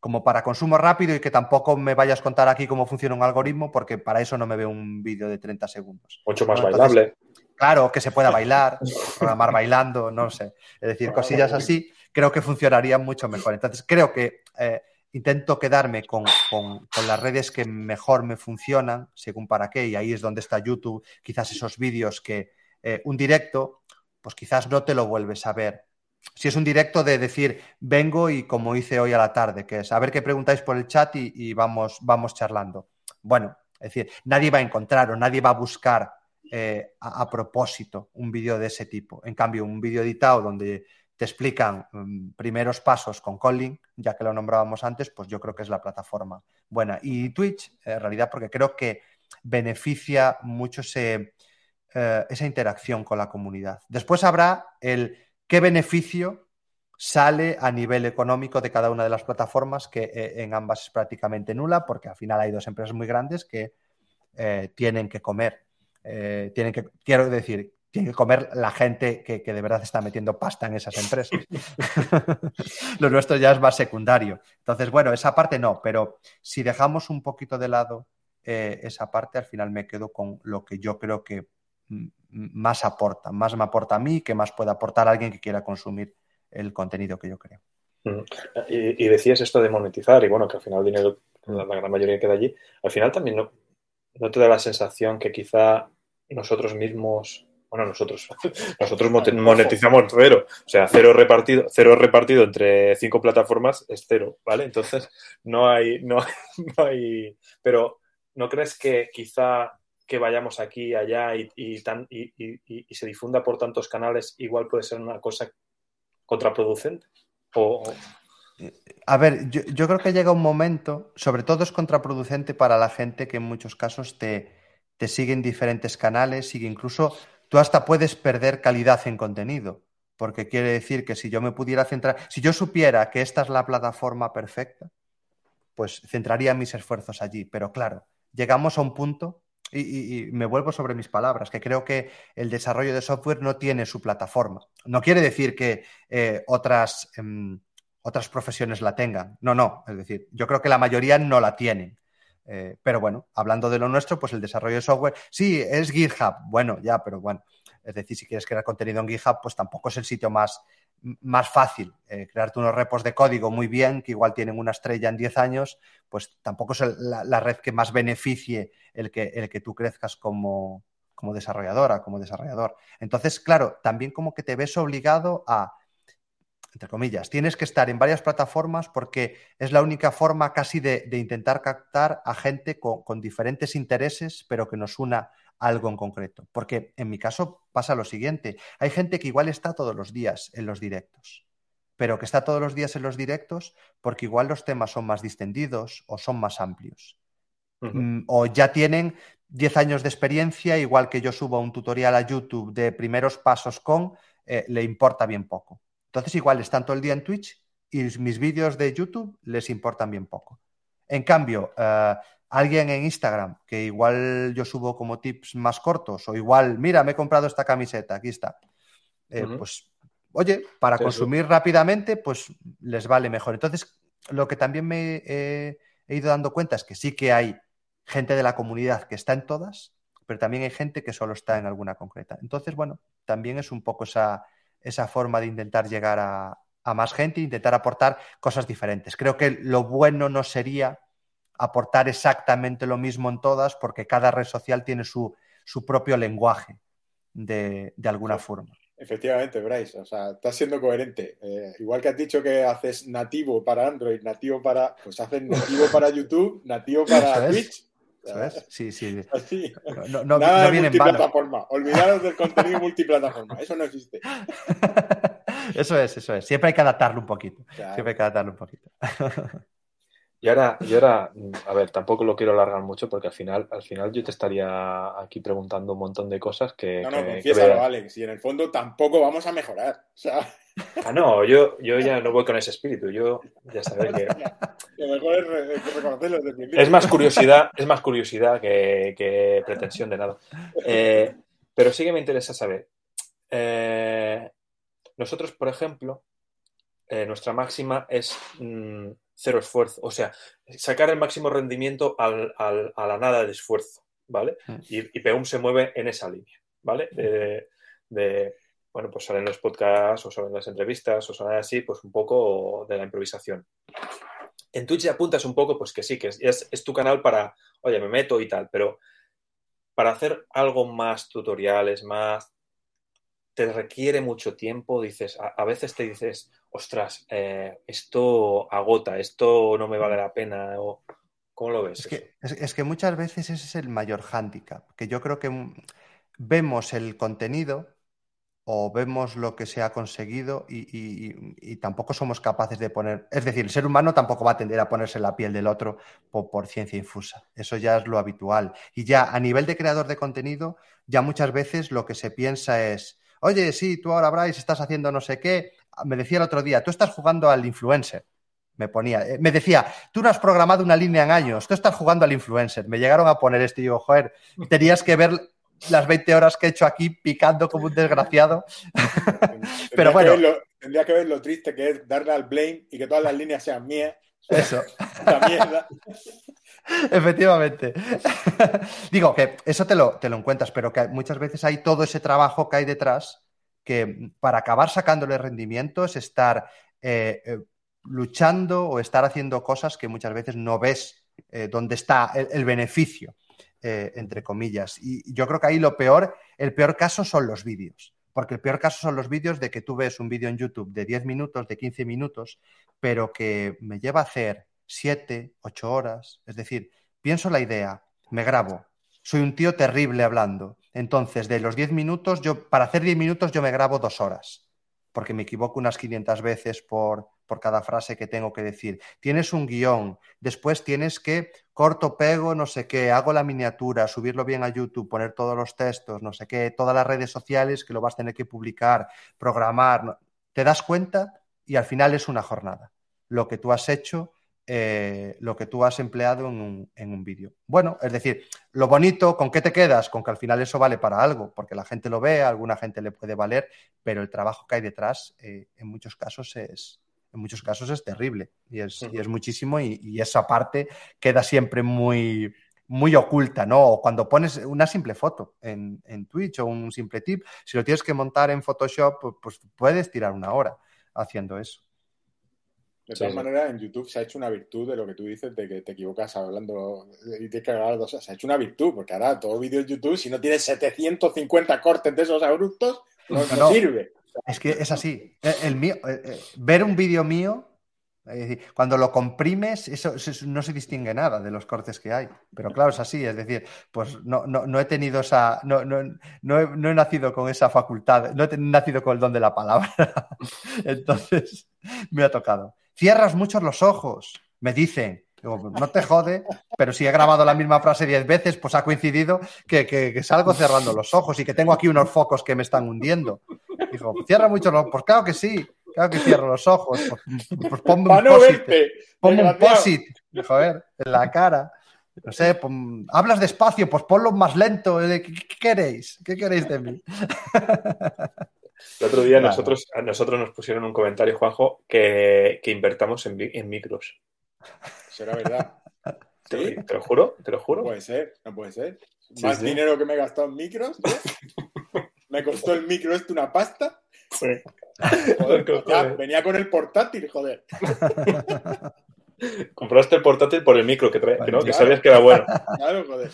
como para consumo rápido y que tampoco me vayas a contar aquí cómo funciona un algoritmo, porque para eso no me veo un vídeo de 30 segundos. Mucho más bailable. Claro, que se pueda bailar, programar bailando, no sé. Es decir, cosillas así, creo que funcionarían mucho mejor. Entonces, creo que eh, intento quedarme con, las redes que mejor me funcionan, según para qué, y ahí es donde está YouTube, quizás esos vídeos que eh, un directo, pues quizás no te lo vuelves a ver. Si es un directo de decir, vengo y como hice hoy a la tarde, que es a ver qué preguntáis por el chat y, vamos, vamos charlando. Bueno, es decir, nadie va a encontrar o nadie va a buscar eh, a, propósito un vídeo de ese tipo. En cambio, un vídeo editado donde te explican mm, primeros pasos con Colin, ya que lo nombrábamos antes, pues yo creo que es la plataforma buena. Y Twitch, en realidad, porque creo que beneficia mucho eh, esa interacción con la comunidad. Después habrá el qué beneficio sale a nivel económico de cada una de las plataformas, que eh, en ambas es prácticamente nula, porque al final hay dos empresas muy grandes que tienen que comer eh, tienen que, quiero decir, tiene que comer la gente que, de verdad está metiendo pasta en esas empresas. Lo nuestro ya es más secundario. Entonces, bueno, esa parte no, pero si dejamos un poquito de lado eh, esa parte, al final me quedo con lo que yo creo que más aporta, más me aporta a mí, que más puede aportar a alguien que quiera consumir el contenido que yo creo. Y, decías esto de monetizar, y bueno, que al final el dinero, la, gran mayoría queda allí. Al final también no, ¿no te da la sensación que quizá nosotros mismos, bueno, nosotros, nosotros monetizamos cero, o sea, cero repartido, cero repartido entre cinco plataformas es cero, ¿vale? Entonces, no hay, no, no hay, pero ¿no crees que quizá que vayamos aquí, allá y, y, tan, y, y, se difunda por tantos canales, igual puede ser una cosa contraproducente? O, a ver, yo, creo que llega un momento, sobre todo es contraproducente para la gente que en muchos casos te, te sigue en diferentes canales y incluso tú hasta puedes perder calidad en contenido. Porque quiere decir que si yo me pudiera centrar, si yo supiera que esta es la plataforma perfecta, pues centraría mis esfuerzos allí. Pero claro, llegamos a un punto, y, me vuelvo sobre mis palabras, que creo que el desarrollo de software no tiene su plataforma. No quiere decir que eh, otras... Em, otras profesiones la tengan. No, no, es decir, yo creo que la mayoría no la tienen. Eh, pero bueno, hablando de lo nuestro, pues el desarrollo de software, sí, es GitHub, bueno, ya, pero bueno, es decir, si quieres crear contenido en GitHub, pues tampoco es el sitio más, más fácil. Eh, crearte unos repos de código muy bien, que igual tienen una estrella en 10 años, pues tampoco es la, red que más beneficie el que, el que tú crezcas como, como desarrolladora, como desarrollador. Entonces, claro, también como que te ves obligado a entre comillas, tienes que estar en varias plataformas porque es la única forma casi de, intentar captar a gente con, diferentes intereses, pero que nos una algo en concreto. Porque en mi caso pasa lo siguiente, hay gente que igual está todos los días en los directos, pero que está todos los días en los directos porque igual los temas son más distendidos o son más amplios. Mm, o ya tienen 10 años de experiencia, igual que yo subo un tutorial a YouTube de primeros pasos con, eh, le importa bien poco. Entonces, igual están todo el día en Twitch y mis vídeos de YouTube les importan bien poco. En cambio, eh, alguien en Instagram, que igual yo subo como tips más cortos, o igual, mira, me he comprado esta camiseta, aquí está. Eh, pues oye, para consumir rápidamente, pues les vale mejor. Entonces, lo que también me he ido dando cuenta es que sí que hay gente de la comunidad que está en todas, pero también hay gente que solo está en alguna concreta. Entonces, bueno, también es un poco esa, esa forma de intentar llegar a, a más gente e intentar aportar cosas diferentes. Creo que lo bueno no sería aportar exactamente lo mismo en todas, porque cada red social tiene su, su propio lenguaje de, de alguna forma. Efectivamente, Bryce, o sea, estás siendo coherente. Eh, igual que has dicho que haces nativo para Android, nativo para, pues haces nativo para YouTube, nativo para Twitch. Sí, sí. No, no, Nada de multiplataforma. Olvidaros del contenido multiplataforma. Eso no existe. Eso es, eso es. Siempre hay que adaptarlo un poquito. Siempre hay que adaptarlo un poquito. Y ahora, y ahora, a ver, tampoco lo quiero alargar mucho porque al final, al final yo te estaría aquí preguntando un montón de cosas que. No, no, confiésalo, Alex. Y en el fondo tampoco vamos a mejorar. O sea... Ah, no, yo, yo ya no voy con ese espíritu. Yo ya sabes que. Lo mejor es reconocerlo Es más curiosidad, es más curiosidad que, pretensión de nada. Eh, pero sí que me interesa saber. Eh, nosotros, por ejemplo, eh, nuestra máxima es mm, cero esfuerzo, o sea, sacar el máximo rendimiento a la nada de esfuerzo, ¿vale? Mm. Y, y Peum se mueve en esa línea, ¿vale? De, bueno, pues salen los podcasts o salen las entrevistas o salen así, pues un poco de la improvisación. En Twitch ya apuntas un poco, pues que sí, que es, es tu canal para, oye, me meto y tal, pero para hacer algo más tutoriales, más te requiere mucho tiempo, dices, a, veces te dices, ostras, eh, esto agota, esto no me vale la pena, o ¿cómo lo ves? Es que, es, que, muchas veces ese es el mayor hándicap, que yo creo que vemos el contenido o vemos lo que se ha conseguido y, tampoco somos capaces de poner, es decir, el ser humano tampoco va a tender a ponerse la piel del otro por, por ciencia infusa, eso ya es lo habitual. Y ya a nivel de creador de contenido, ya muchas veces lo que se piensa es, oye, sí, tú ahora, Bryce, estás haciendo no sé qué. Me decía el otro día, tú estás jugando al influencer. Me ponía, eh, me decía, tú no has programado una línea en años, tú estás jugando al influencer. Me llegaron a poner esto y digo, joder, tenías que ver las 20 horas que he hecho aquí picando como un desgraciado. Pero bueno. tendría que ver lo triste que es darle al blame y que todas las líneas sean mías. Eso. La mierda. Efectivamente. Digo que eso te lo, te lo encuentras, pero que muchas veces hay todo ese trabajo que hay detrás que para acabar sacándole rendimiento es estar eh, eh, luchando o estar haciendo cosas que muchas veces no ves eh, dónde está el, beneficio, entre comillas. Y yo creo que ahí lo peor, el peor caso son los vídeos. Porque el peor caso son los vídeos de que tú ves un vídeo en YouTube de 10 minutos, de 15 minutos, pero que me lleva a hacer siete, ocho horas. Es decir, pienso la idea, me grabo, soy un tío terrible hablando. Entonces, de los diez minutos, yo, para hacer diez minutos, yo me grabo dos horas, porque me equivoco unas 500 veces por, por cada frase que tengo que decir. Tienes un guion, después tienes que corto, pego, no sé qué, hago la miniatura, subirlo bien a YouTube, poner todos los textos, no sé qué, todas las redes sociales que lo vas a tener que publicar, programar. ¿Te das cuenta? Y al final es una jornada. Lo que tú has hecho eh, lo que tú has empleado en un, en un vídeo. Bueno, es decir, lo bonito, ¿con qué te quedas? Con que al final eso vale para algo, porque la gente lo ve, a alguna gente le puede valer, pero el trabajo que hay detrás eh, en muchos casos es, en muchos casos es terrible y es, y es muchísimo y, esa parte queda siempre muy, muy oculta, ¿no? O cuando pones una simple foto en, en, Twitch o un simple tip, si lo tienes que montar en Photoshop, pues puedes tirar una hora haciendo eso. De todas maneras, en YouTube se ha hecho una virtud de lo que tú dices, de que te equivocas hablando y tienes que grabar dos. Se ha hecho una virtud, porque ahora todo vídeo en YouTube, si no tienes 750 cortes de esos abruptos, no, sirve. Es que es así. El, mío, eh, eh, ver un vídeo mío, cuando lo comprimes, eso, no se distingue nada de los cortes que hay. Pero claro, es así. Es decir, pues no, no, he tenido esa. No, no, no, he, no he nacido con esa facultad, no he nacido con el don de la palabra. Entonces, me ha tocado. Cierras muchos los ojos, me dicen. no te jode, pero si he grabado la misma frase diez veces, pues ha coincidido que, salgo cerrando los ojos y que tengo aquí unos focos que me están hundiendo. Dijo, cierra mucho los ojos. Pues claro que sí, claro que cierro los ojos. Pues, pues ponme un posit. Ponme un posit, joder, en la cara. No sé, hablas despacio, pues ponlo más lento. ¿Qué, queréis? ¿Qué queréis de mí? El otro día nosotros, a nosotros nos pusieron un comentario, Juanjo, que, que invertamos en, en micros. Será verdad. Te, ¿Sí? te lo juro, te lo No juro. puede ser, no puede ser. Sí, Más sí. dinero que me he gastado en micros. ¿no? me costó el micro este una pasta. Sí. Joder, ya, venía con el portátil, joder. Compraste el portátil por el micro que, trae, que, no, que sabías que era bueno. Claro, joder.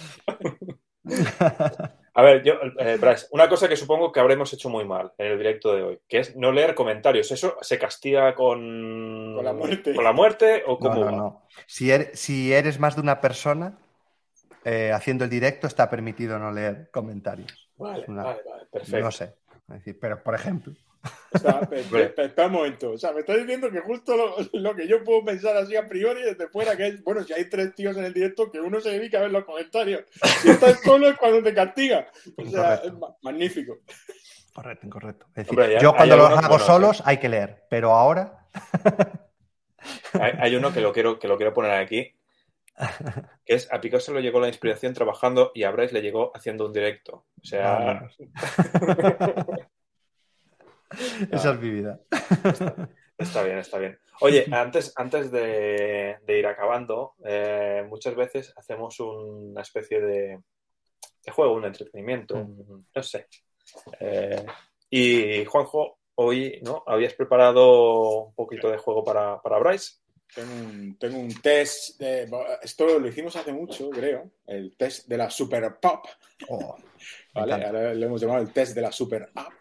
A ver, yo, eh, Bryce, una cosa que supongo que habremos hecho muy mal en el directo de hoy, que es no leer comentarios. ¿Eso se castiga con, Con la muerte. ¿Con la muerte o No, cómo no, va? no. Si, er- si eres más de una persona eh, haciendo el directo, está permitido no leer comentarios. Vale, Una- vale, vale, perfecto. No sé. Es decir, pero por ejemplo, O sea, pe- pe- pe- espera un momento. O sea, me estás diciendo que justo lo, lo que yo puedo pensar así a priori desde fuera, que es, bueno, si hay tres tíos en el directo, que uno se dedica a ver los comentarios. Si estás solo es cuando te castiga. O sea, Correcto. es ma- magnífico. correcto, incorrecto. Es decir, Hombre, ya- yo cuando los hago solos hay que leer, pero ahora Hay, hay uno que lo quiero, que lo quiero poner aquí, que es a Picasso le llegó la inspiración trabajando y a Bryce le llegó haciendo un directo. O sea, Vámonos. esa es mi vida. Está bien, está bien. Oye, antes, antes de, de ir acabando, eh, muchas veces hacemos una especie de, de juego, un entretenimiento, un- no sé. Eh, y Juanjo, hoy ¿no? habías preparado un poquito de juego para, para Bryce. Tengo un, tengo un test. de- esto lo hicimos hace mucho, creo. El test de la Super Pop. Oh, ¿vale? Ahora le hemos llamado el test de la Super App.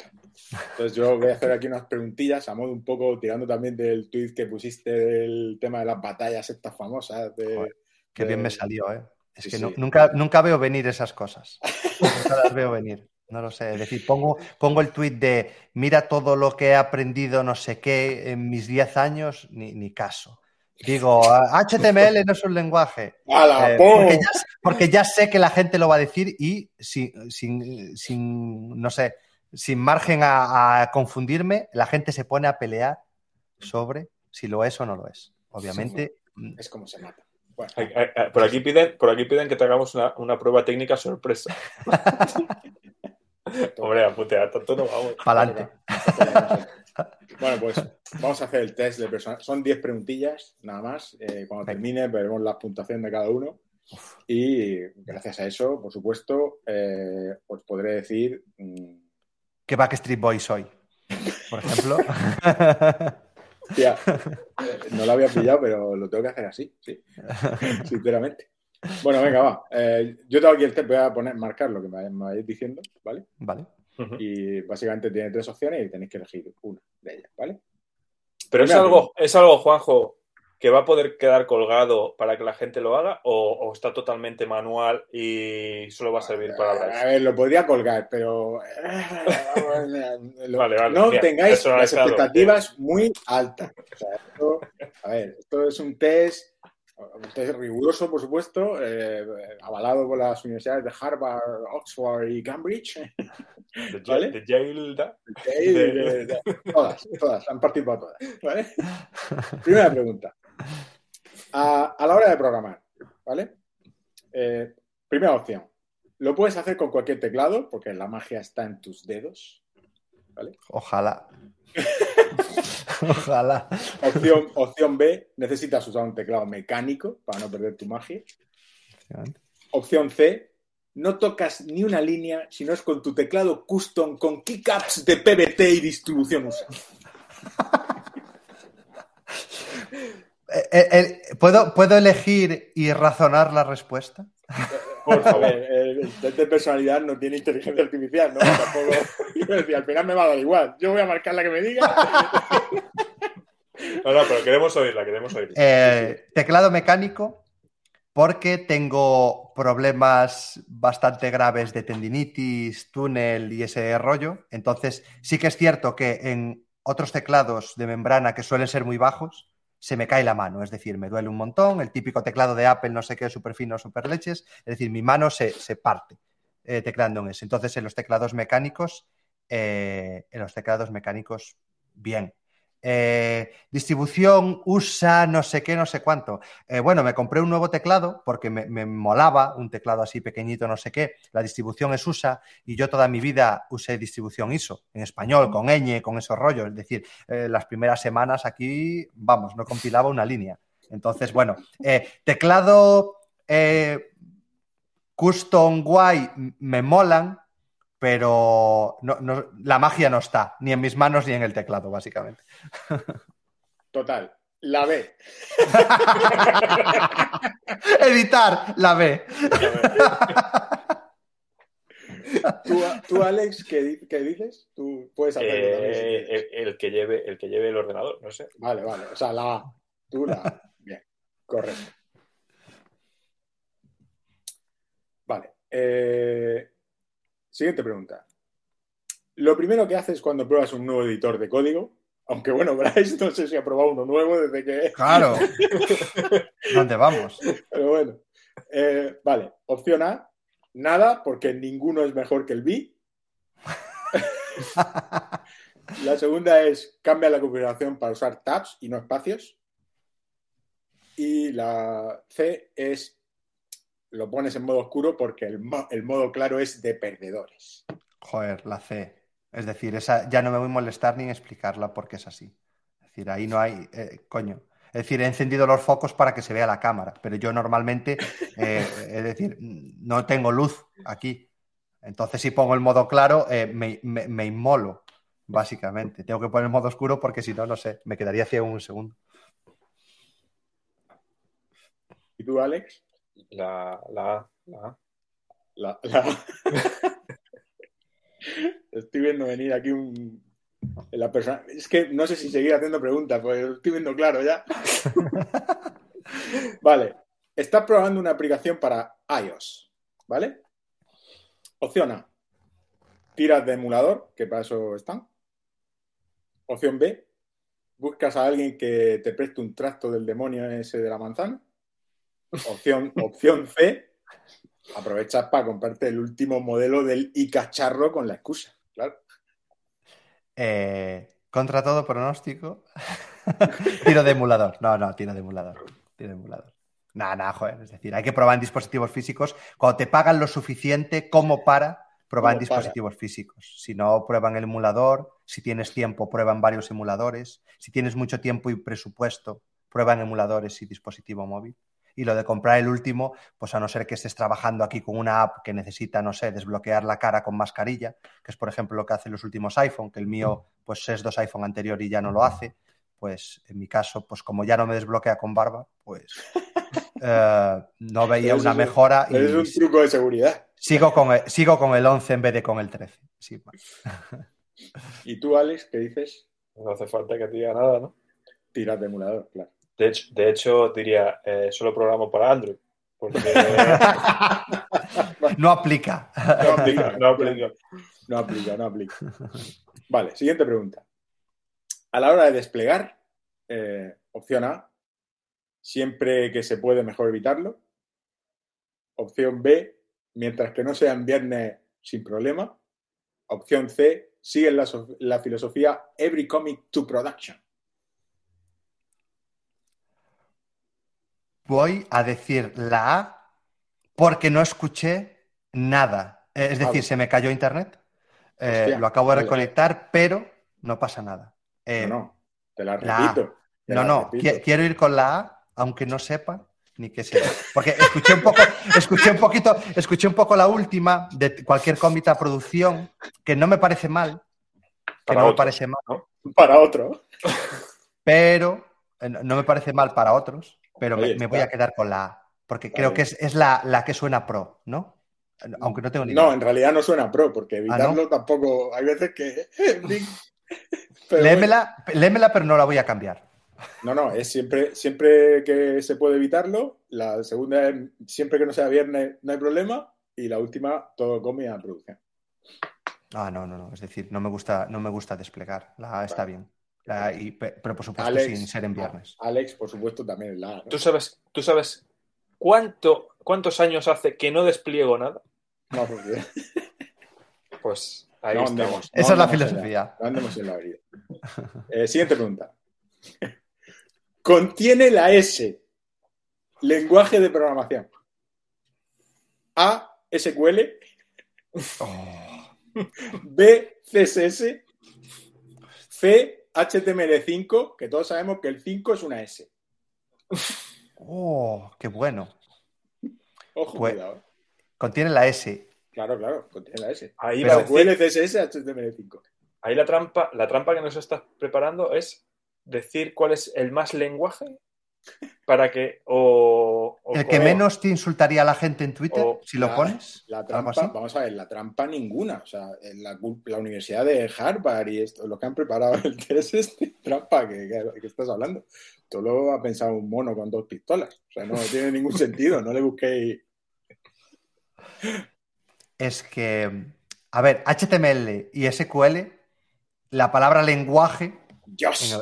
Entonces yo voy a hacer aquí unas preguntillas a modo un poco tirando también del tweet que pusiste del tema de las batallas estas famosas. De, Joder, Qué bien me salió, ¿eh? Es Sí, que sí. nunca, nunca veo venir esas cosas. Nunca las veo venir. No lo sé. Es decir, pongo, pongo el tweet de mira todo lo que he aprendido, no sé qué, en mis 10 años, ni, ni caso. Digo, "Ah, HTML no es un lenguaje. ¡Hala, Eh, ¡pum! porque, ya, porque ya sé que la gente lo va a decir y sin, sin, sin, no sé, sin margen a, a confundirme, la gente se pone a pelear sobre si lo es o no lo es. Obviamente, mm, Es como se mata. Bueno, Por aquí piden, por aquí piden que te hagamos una, una prueba técnica sorpresa. Hombre, apuntea, tanto no vamos. pa'lante. Bueno, pues vamos a hacer el test de personal. Son 10 preguntillas, nada más. Eh, cuando termine, veremos la puntuación de cada uno. Y gracias a eso, por supuesto, eh, os podré decir. mm, ¿Qué Backstreet Boys soy? Por ejemplo. tía, no lo había pillado, pero lo tengo que hacer así, sí. Sinceramente. Bueno, venga, va. Eh, yo tengo aquí el test, voy a poner, marcar lo que me, me vais diciendo, ¿vale? vale. Ujú. Y básicamente tiene tres opciones y tenéis que elegir una de ellas, ¿vale? Pero es algo, es algo, Juanjo, que va a poder quedar colgado para que la gente lo haga o, o está totalmente manual y solo va a servir para A Bryce. ver, lo podría colgar, pero Lo- Vale, vale, no bien, tengáis las expectativas muy altas. O sea, esto- a ver, esto es un test, un test riguroso, por supuesto, eh, avalado por las universidades de Harvard, Oxford y Cambridge. De, ¿Vale? de Yale, da- De- de- de- todas, todas, han participado todas. ¿vale? Primera pregunta. A, a la hora de programar, ¿vale? Eh, primera opción. Lo puedes hacer con cualquier teclado, porque la magia está en tus dedos. Ojalá. Ojalá. Opción, opción B, necesitas usar un teclado mecánico para no perder tu magia. Opción C, no tocas ni una línea si no es con tu teclado custom con keycaps de PBT y distribución USA. Eh, eh, eh, ¿puedo, ¿Puedo elegir y razonar la respuesta? Por favor. el test de personalidad no tiene inteligencia artificial, ¿no? Tampoco. Iba a decir, al final me va a dar igual. Yo voy a marcar la que me diga. No, no, pero queremos oírla, queremos oírla. Eh, teclado mecánico, porque tengo problemas bastante graves de tendinitis, túnel y ese rollo. Entonces, sí que es cierto que en otros teclados de membrana que suelen ser muy bajos, se me cae la mano, es decir, me duele un montón. El típico teclado de Apple, no sé qué, súper fino, súper leches, es decir, mi mano se, se parte eh, teclando en ese. Entonces, en los teclados mecánicos, eh, en los teclados mecánicos, bien. Eh, distribución USA, no sé qué, no sé cuánto. Eh, bueno, me compré un nuevo teclado porque me, me, molaba un teclado así pequeñito, no sé qué. La distribución es USA y yo toda mi vida usé distribución ISO en español, con ñ, con esos rollos. Es decir, eh, las primeras semanas aquí, vamos, no compilaba una línea. Entonces, bueno, teclado custom guay me molan, pero no, no, la magia no está, ni en mis manos ni en el teclado, básicamente. Total, la B. Editar, la B. ¿Tú, tú Alex, ¿qué, ¿qué, dices? Tú puedes hacerlo eh, también. Si el, el, que lleve, el que lleve el ordenador, no sé. Vale, vale. O sea, la A. Tú la A. Bien, correcto. Vale. Eh, Siguiente pregunta. Lo primero que haces cuando pruebas un nuevo editor de código, aunque bueno, Bryce no sé si ha probado uno nuevo desde que... Claro. ¿Dónde vamos? Pero bueno. Eh, vale, opción A, nada, porque ninguno es mejor que el B. la segunda es cambia la configuración para usar tabs y no espacios. Y la C es lo pones en modo oscuro porque el, mo el, modo claro es de perdedores. Joder, la C. Es decir, esa ya no me voy a molestar ni en explicarla porque es así. Es decir, ahí no hay. Eh, coño. Es decir, he encendido los focos para que se vea la cámara, pero yo normalmente, eh, es decir, no tengo luz aquí. Entonces, si pongo el modo claro, eh, me, me, me, inmolo, básicamente. Tengo que poner el modo oscuro porque si no, no sé, me quedaría ciego un segundo. ¿Y tú, Alex? La, la, la, la, la... Estoy viendo venir aquí un. La persona... Es que no sé si seguir haciendo preguntas, porque lo estoy viendo claro ya. vale. Estás probando una aplicación para iOS, ¿vale? Opción A. Tiras de emulador, que para eso están. Opción B. Buscas a alguien que te preste un tracto del demonio ese de la manzana. Opción, opción C, aprovechas para comprarte el último modelo del iCacharro con la excusa, claro. Eh, contra todo pronóstico, tiro de emulador. No, no, tiro de emulador. Tiro de emulador. Nada, nada, joder. Es decir, hay que probar en dispositivos físicos cuando te pagan lo suficiente como para probar en dispositivos para? físicos. Si no, prueban el emulador. Si tienes tiempo, prueban varios emuladores. Si tienes mucho tiempo y presupuesto, prueban emuladores y dispositivo móvil. Y lo de comprar el último, pues a no ser que estés trabajando aquí con una app que necesita, no sé, desbloquear la cara con mascarilla, que es por ejemplo lo que hacen los últimos iPhone, que el mío pues es dos iPhone anterior y ya no lo hace, pues en mi caso, pues como ya no me desbloquea con barba, pues eh, no veía una es mejora. Y es un truco de seguridad. Sigo con, el, sigo con el 11 en vez de con el 13. Sí, ¿Y tú, Alex, qué dices? No hace falta que te diga nada, ¿no? Tiras de emulador, claro. De hecho, de hecho diría, eh, solo programo para Android. Porque... no aplica. No aplica, no aplica. No aplica, no aplica. Vale, siguiente pregunta. A la hora de desplegar, eh, opción A, siempre que se puede, mejor evitarlo. Opción B, mientras que no sea en viernes, sin problema. Opción C, sigue la, la filosofía Every Comic to Production. Voy a decir la A porque no escuché nada. Es decir, se me cayó internet. Eh, Hostia, lo acabo de reconectar, vale. pero no pasa nada. Eh, no, no, te la repito. La no, no, repito. quiero ir con la A, aunque no sepa ni qué sea. Porque escuché un poco, escuché un poquito, escuché un poco la última de cualquier cómita producción, que no me parece mal. Que para no otro, me parece mal. Para otro. Pero eh, no me parece mal para otros pero me, me, voy a quedar con la A, porque creo que es, es la, la, que suena pro, ¿no? Aunque no tengo ni No, idea. en realidad no suena pro, porque evitarlo ¿Ah, no? tampoco. Hay veces que. pero léemela, bueno. léemela, pero no la voy a cambiar. No, no, es siempre, siempre que se puede evitarlo. La segunda es siempre que no sea viernes, no hay problema. Y la última, todo come a producción. Ah, no, no, no. Es decir, no me gusta, no me gusta desplegar. La A está bien. La, y, pero por supuesto Alex, sin ser en viernes. Alex, por supuesto, también es la. ¿Tú sabes, tú sabes cuánto, cuántos años hace que no despliego nada? No, porque... Pues Ahí No estamos. Esa es la en filosofía. no andemos en la vida. Eh, siguiente pregunta. Contiene la S. Lenguaje de programación. A. SQL. Oh, B. CSS. C. HTML5, que todos sabemos que el 5 es una S. oh, qué bueno. Ojo, Pues- cuidado. Contiene la S. Claro, claro, contiene la S. Ahí, Pero va a decir- SQL, CSS, HTML5. ahí la trampa, la trampa que nos estás preparando es decir cuál es el más lenguaje para que o, o- El que o- menos te insultaría a la gente en Twitter, si lo la- pones. La trampa, así. vamos a ver, la trampa ninguna. O sea, la, Universidad de Harvard y esto, lo que han preparado el test es de trampa que, que- que estás hablando. Todo lo ha pensado un mono con dos pistolas. O sea, no tiene ningún sentido. No le busquéis. Es que, a ver, HTML y SQL, la palabra lenguaje Dios.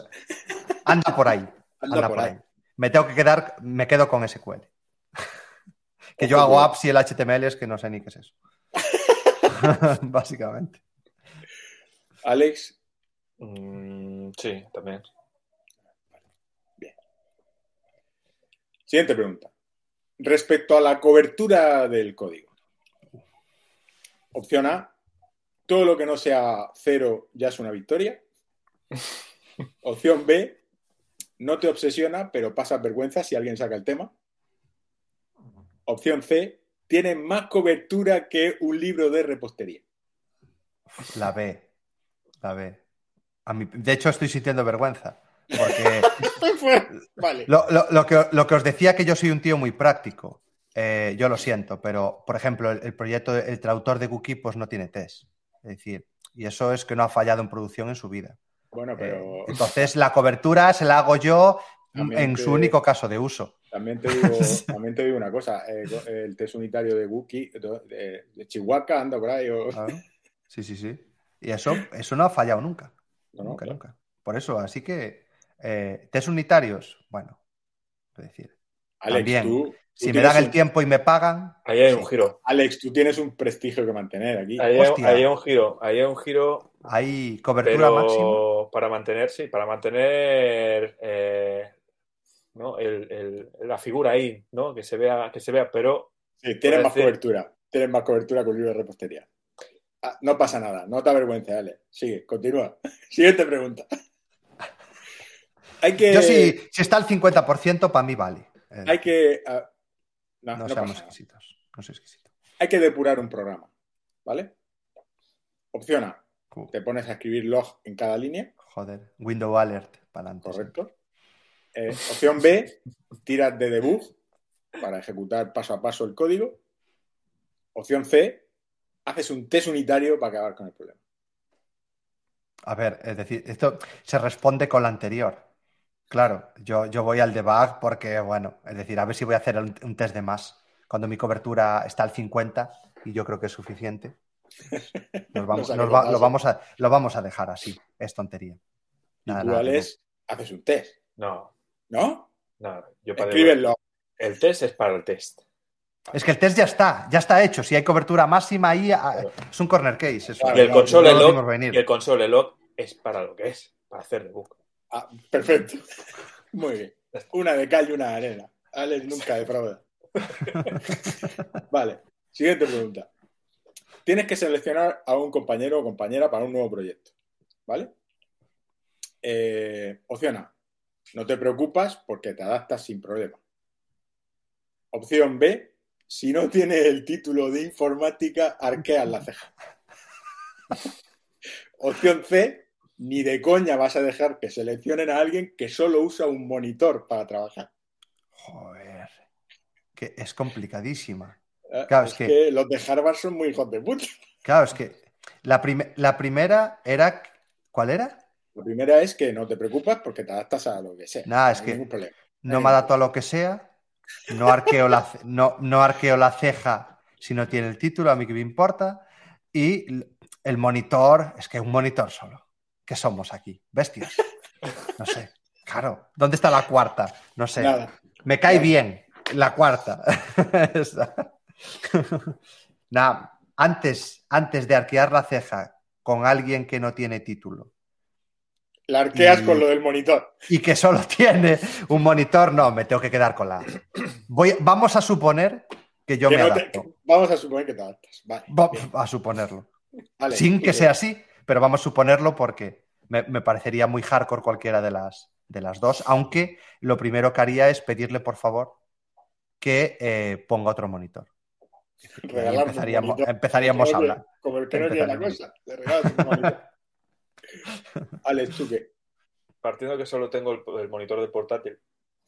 anda por ahí. Anda anda por por ahí. ahí. Me tengo que quedar, me quedo con SQL. que yo hago apps y el HTML es que no sé ni qué es eso. Básicamente. Alex, Mm, sí, también. siguiente pregunta. Respecto a la cobertura del código. Opción A. Todo lo que no sea cero ya es una victoria. Opción B. No te obsesiona, pero pasas vergüenza si alguien saca el tema. Opción C. Tiene más cobertura que un libro de repostería. La B. La B. A mí- de hecho, estoy sintiendo vergüenza. Porque vale. lo, lo- lo que, lo que os decía que yo soy un tío muy práctico. eh, yo lo siento, pero, por ejemplo, el, el proyecto, el traductor de Cookie, pues no tiene test. Es decir, y eso es que no ha fallado en producción en su vida. Bueno, Eh, pero entonces, la cobertura se la hago yo También en te- su único caso de uso. también te digo, también te digo una cosa. eh, el test unitario de Wookiee, de, de Chihuahua, anda por ahí. o- Claro. Sí, sí, sí. Y eso, eso no ha fallado nunca. No, nunca, claro. nunca. Por eso, así que, eh, test unitarios, bueno, es decir, Alex, También. tú si me dan el un- tiempo y me pagan, Ahí hay Sí. un giro. Alex, tú tienes un prestigio que mantener aquí. Ahí hay, Hostia. ahí hay un giro. Ahí hay un giro. hay cobertura Pero máxima. para mantener, sí, para mantener eh, ¿no? el- el- la figura ahí, ¿no? Que se vea, que se vea, pero Sí, tienes más cobertura. Tienes más cobertura con libro de repostería. Ah, no pasa nada, no te avergüences, Alex. Sigue, continúa. Siguiente pregunta. Hay que. Yo sí, si está al 50%, para mí vale. Hay que. ah, no, no no seamos exquisitos. No soy exquisito. Hay que depurar un programa. ¿Vale? Opción A. Uh, Te pones a escribir log en cada línea. Joder, window alert para adelante. Correcto. Eh, opción B, tiras de debug para ejecutar paso a paso el código. Opción C, haces un test unitario para acabar con el problema. A ver, es decir, esto se responde con la anterior. Claro, yo, yo voy al debug porque, bueno, es decir, a ver si voy a hacer un, un test de más. Cuando mi cobertura está al 50 y yo creo que es suficiente, nos vamos, nos va- lo, vamos a, lo vamos a dejar así. Es tontería. Y Nada, Alex, haces un test, no, ¿no? no. Yo para Escribe el log. el test es para el test. Es que el test ya está, ya está hecho. Si hay cobertura máxima ahí, ah, es un corner case. eso. Claro, y el claro, console no lo log, vimos venir. y el console log es para lo que es, para hacer debug. Ah, perfecto. Muy bien. Una de cal y una de arena. Alex nunca defrauda. Vale. Siguiente pregunta. Tienes que seleccionar a un compañero o compañera para un nuevo proyecto. ¿Vale? Eh, opción A. No te preocupas porque te adaptas sin problema. Opción B. Si no tienes el título de informática, arqueas la ceja. Opción C. Ni de coña vas a dejar que seleccionen a alguien que solo usa un monitor para trabajar. Joder, que es complicadísima. Eh, Claro, es es que... que- los de Harvard son muy hijos de puta. Claro, es que la, prim- la primera era. ¿Cuál era? La primera es que no te preocupas porque te adaptas a lo que sea. Nah, es no que- problema. No me adapto a lo que sea. No arqueo la, no, no arqueo la ceja si no tiene el título, a mí que me importa. Y el monitor, es que un monitor solo. ¿Qué somos aquí? ¿Bestias? No sé. Claro. ¿Dónde está la cuarta? No sé. Nada. Me cae Nada. bien la cuarta. Nada, antes, antes de arquear la ceja con alguien que no tiene título. La arqueas Y- con lo del monitor. Y que solo tiene un monitor, no, me tengo que quedar con la. Voy, vamos a suponer que yo Que me no adapto. vamos a suponer que te adaptas. Vale. Va- a suponerlo. Vale, Sin que sea así, pero vamos a suponerlo porque me, me parecería muy hardcore cualquiera de las, de las dos, aunque lo primero que haría es pedirle, por favor, que eh, ponga otro monitor. Y ahí empezaríamos, monitor. empezaríamos a hablar. Como el que no la cosa. Le regalas un monitor. Alex, ¿tú qué? Partiendo que solo tengo el, el monitor del portátil.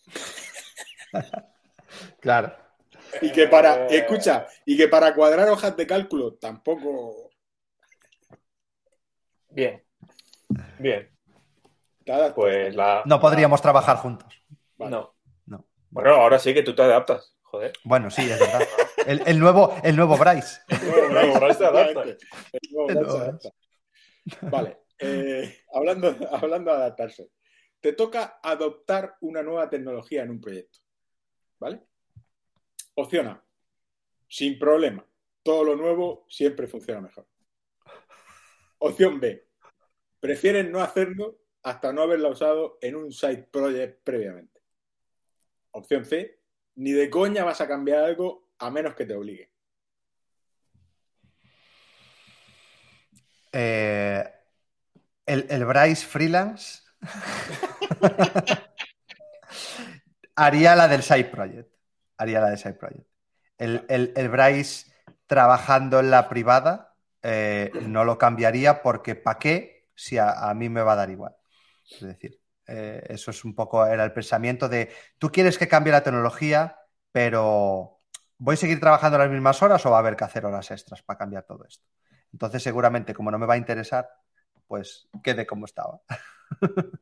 Claro. Y que para, Eh, escucha, y que para cuadrar hojas de cálculo tampoco Bien. Bien. adaptas. Pues la. No podríamos trabajar juntos. Vale. No. No. Bueno, ahora sí que tú te adaptas. Joder. Bueno, sí, es verdad. El, el nuevo, el nuevo Bryce. Nuevo Nuevo Bryce, te adapta. El nuevo El Bryce se adapta. Vale, eh, hablando, hablando de adaptarse. Te toca adoptar una nueva tecnología en un proyecto. ¿Vale? Opción A. Sin problema. Todo lo nuevo siempre funciona mejor. Opción B. Prefieres no hacerlo hasta no haberla usado en un side project previamente. Opción C. Ni de coña vas a cambiar algo a menos que te obligue. Eh, el, el Bryce freelance haría la del side project. Haría la del side project. El, el, el Bryce trabajando en la privada eh, no lo cambiaría porque ¿para qué? Si a, a, mí me va a dar igual. Es decir, eh, eso es un poco era el pensamiento de tú quieres que cambie la tecnología, pero ¿voy a seguir trabajando las mismas horas o va a haber que hacer horas extras para cambiar todo esto? Entonces, seguramente, como no me va a interesar, pues quede como estaba.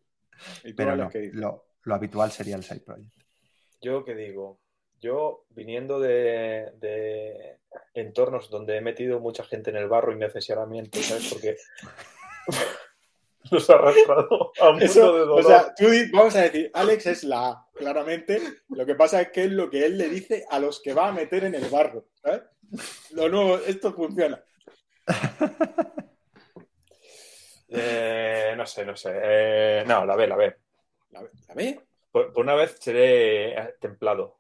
Pero no, lo, lo, habitual sería el side project. Yo qué digo, yo viniendo de, de, entornos donde he metido mucha gente en el barro innecesariamente, ¿sabes? Porque nos ha arrastrado a un Eso, mundo de dolor. O sea, tú, vamos a decir, Alex es la A, claramente. Lo que pasa es que es lo que él le dice a los que va a meter en el barro. ¿sabes? Lo nuevo, esto funciona. Eh, no sé, no sé. Eh, no, la B, la B. ¿La B? ¿La B? Por, por, una vez seré templado.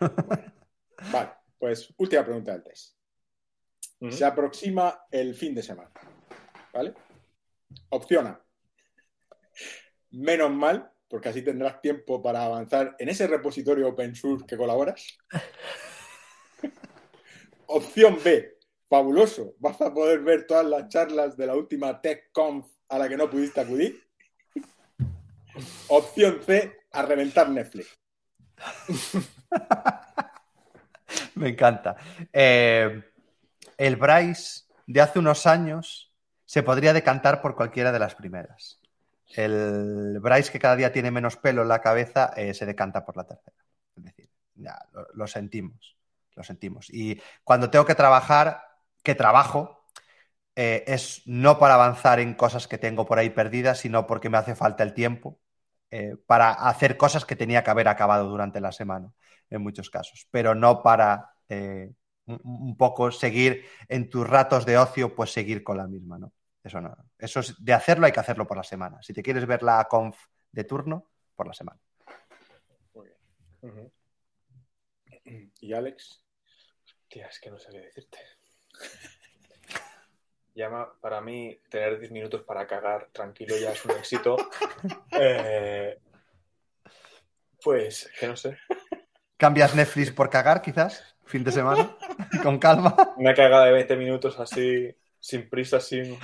Vale, pues última pregunta del test. Se aproxima el fin de semana. ¿Vale? Opción A. Menos mal, porque así tendrás tiempo para avanzar en ese repositorio open source que colaboras. Opción B fabuloso. Vas a poder ver todas las charlas de la última TechConf a la que no pudiste acudir. Opción C, a reventar Netflix. Me encanta. Eh, el Bryce de hace unos años se podría decantar por cualquiera de las primeras. El Bryce que cada día tiene menos pelo en la cabeza eh, se decanta por la tercera. Es decir, ya lo, sentimos. Lo sentimos. Y cuando tengo que trabajar, que trabajo eh, es no para avanzar en cosas que tengo por ahí perdidas, sino porque me hace falta el tiempo para hacer cosas que tenía que haber acabado durante la semana, en muchos casos, pero no para eh, un, poco seguir en tus ratos de ocio, pues seguir con la misma, ¿no? Eso no. Eso es de hacerlo, hay que hacerlo por la semana. Si te quieres ver la conf de turno, por la semana. Muy bien. Uh -huh. ¿Y Alex? Tía, es que no sé qué decirte. Llama, para mí, tener 10 minutos para cagar tranquilo ya es un éxito. Eh, pues, que no sé. ¿Cambias Netflix por cagar, quizás? ¿Fin de semana? ¿Con calma? Una cagada de 20 minutos así, sin prisa, sin.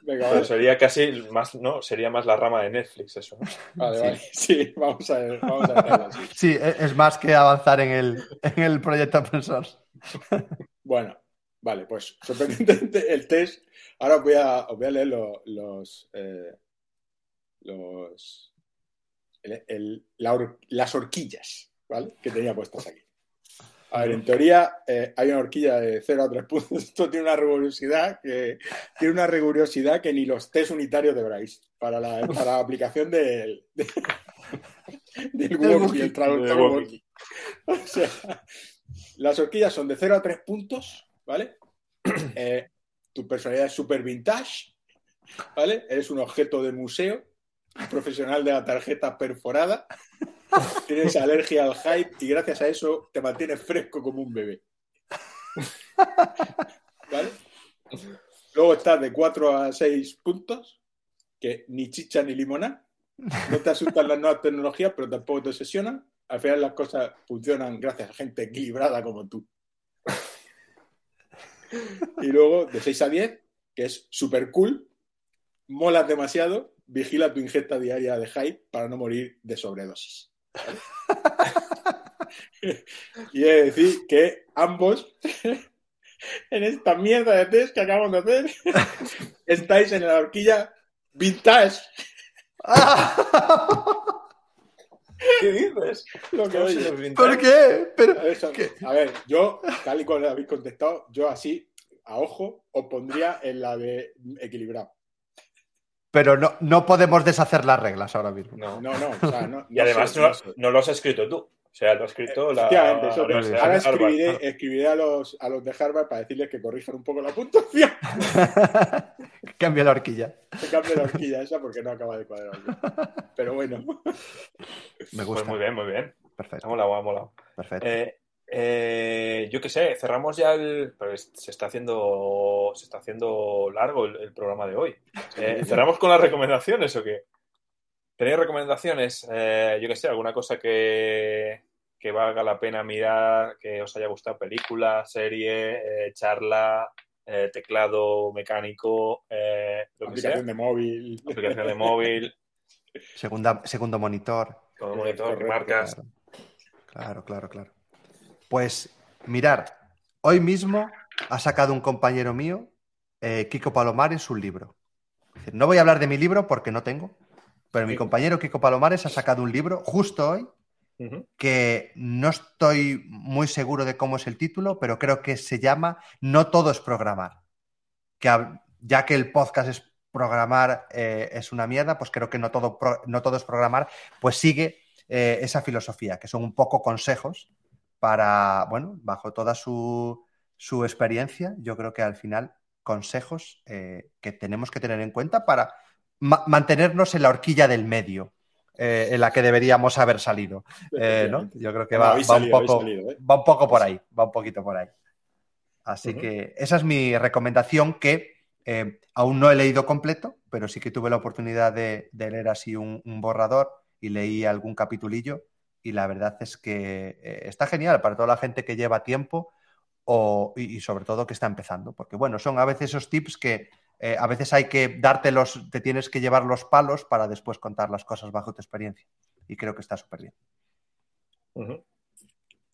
Venga, Pero sería casi más, ¿no? Sería más la rama de Netflix, eso. Vale, sí. vale. Sí, vamos a ver. Vamos a ver así. Sí, es más que avanzar en el, en el proyecto open source. Bueno, vale, pues sorprendentemente el test. Ahora os voy a, os voy a leer los. los, eh, los el, el, la or, las horquillas, ¿vale? Que tenía puestas aquí. A ver, en teoría eh, hay una horquilla de 0 a 3 puntos. Esto tiene una rigurosidad que tiene una rigurosidad que ni los test unitarios de Bryce para la, para la aplicación del, de, del Wookiee, el traductor Wookiee. O sea, las horquillas son de 0 a 3 puntos, ¿vale? Eh, tu personalidad es super vintage, ¿vale? Eres un objeto de museo, profesional de la tarjeta perforada, tienes alergia al hype y gracias a eso te mantienes fresco como un bebé. ¿Vale? Luego estás de 4 a 6 puntos, que ni chicha ni limona. No te asustan las nuevas tecnologías, pero tampoco te obsesionan. Al final las cosas funcionan gracias a gente equilibrada como tú. Y luego de 6 a 10, que es super cool, molas demasiado, vigila tu ingesta diaria de hype para no morir de sobredosis. ¿vale? y he de decir que ambos, en esta mierda de test que acabamos de hacer, estáis en la horquilla vintage. ¿Qué dices? Lo que. ¿Por qué? Pero, A ver, son- a ver, yo, tal y como le habéis contestado, yo así, a ojo, os pondría en la de equilibrado. Pero no, no podemos deshacer las reglas ahora mismo. No. No, no, o sea, no. Y además no, sé. no lo has escrito tú. O sea, lo ha escrito la. Efectivamente, eso, la ahora escribiré, escribiré a, los, a los de Harvard para decirles que corrijan un poco la puntuación. Cambia la horquilla. Se cambie la horquilla esa porque no acaba de cuadrar. Pero bueno, Me Pues gusta. muy bien, muy bien. Ha Perfecto. molado, ha molado. perfecto. Eh, eh, yo qué sé, cerramos ya el. Pero es- se está haciendo. Se está haciendo largo el, el programa de hoy. Eh, ¿Cerramos con las recomendaciones o qué? ¿Tenéis recomendaciones? Eh, yo qué sé, alguna cosa que, que valga la pena mirar, que os haya gustado, película, serie, eh, charla, eh, teclado mecánico, eh, lo que sea, aplicación de móvil. aplicación de móvil, Segunda, segundo monitor. Eh, monitor, marcas. Claro, claro, claro. Pues mirar, hoy mismo ha sacado un compañero mío, eh, Kiko Palomares, un libro. No voy a hablar de mi libro porque no tengo, pero mi compañero Kiko Palomares ha sacado un libro justo hoy que no estoy muy seguro de cómo es el título, pero creo que se llama No todo es programar. Que ya que el podcast es programar eh, es una mierda, pues creo que no todo, no todo es programar, pues sigue eh, esa filosofía, que son un poco consejos para, bueno, bajo toda su, su experiencia, yo creo que al final consejos eh, que tenemos que tener en cuenta para ma- mantenernos en la horquilla del medio. eh, en la que deberíamos haber salido. Eh, ¿no? Yo creo que va, va salido, un poco, salido, va un poco por ahí, va un poquito por ahí. Así que esa es mi recomendación que aún no he leído completo, pero sí que tuve la oportunidad de, de leer así un, un borrador y leí algún capitulillo y la verdad es que eh, está genial para toda la gente que lleva tiempo o, y, y sobre todo que está empezando, porque bueno, son a veces esos tips que eh, a veces hay que dártelos, te tienes que llevar los palos para después contar las cosas bajo tu experiencia y creo que está súper bien. Ujú.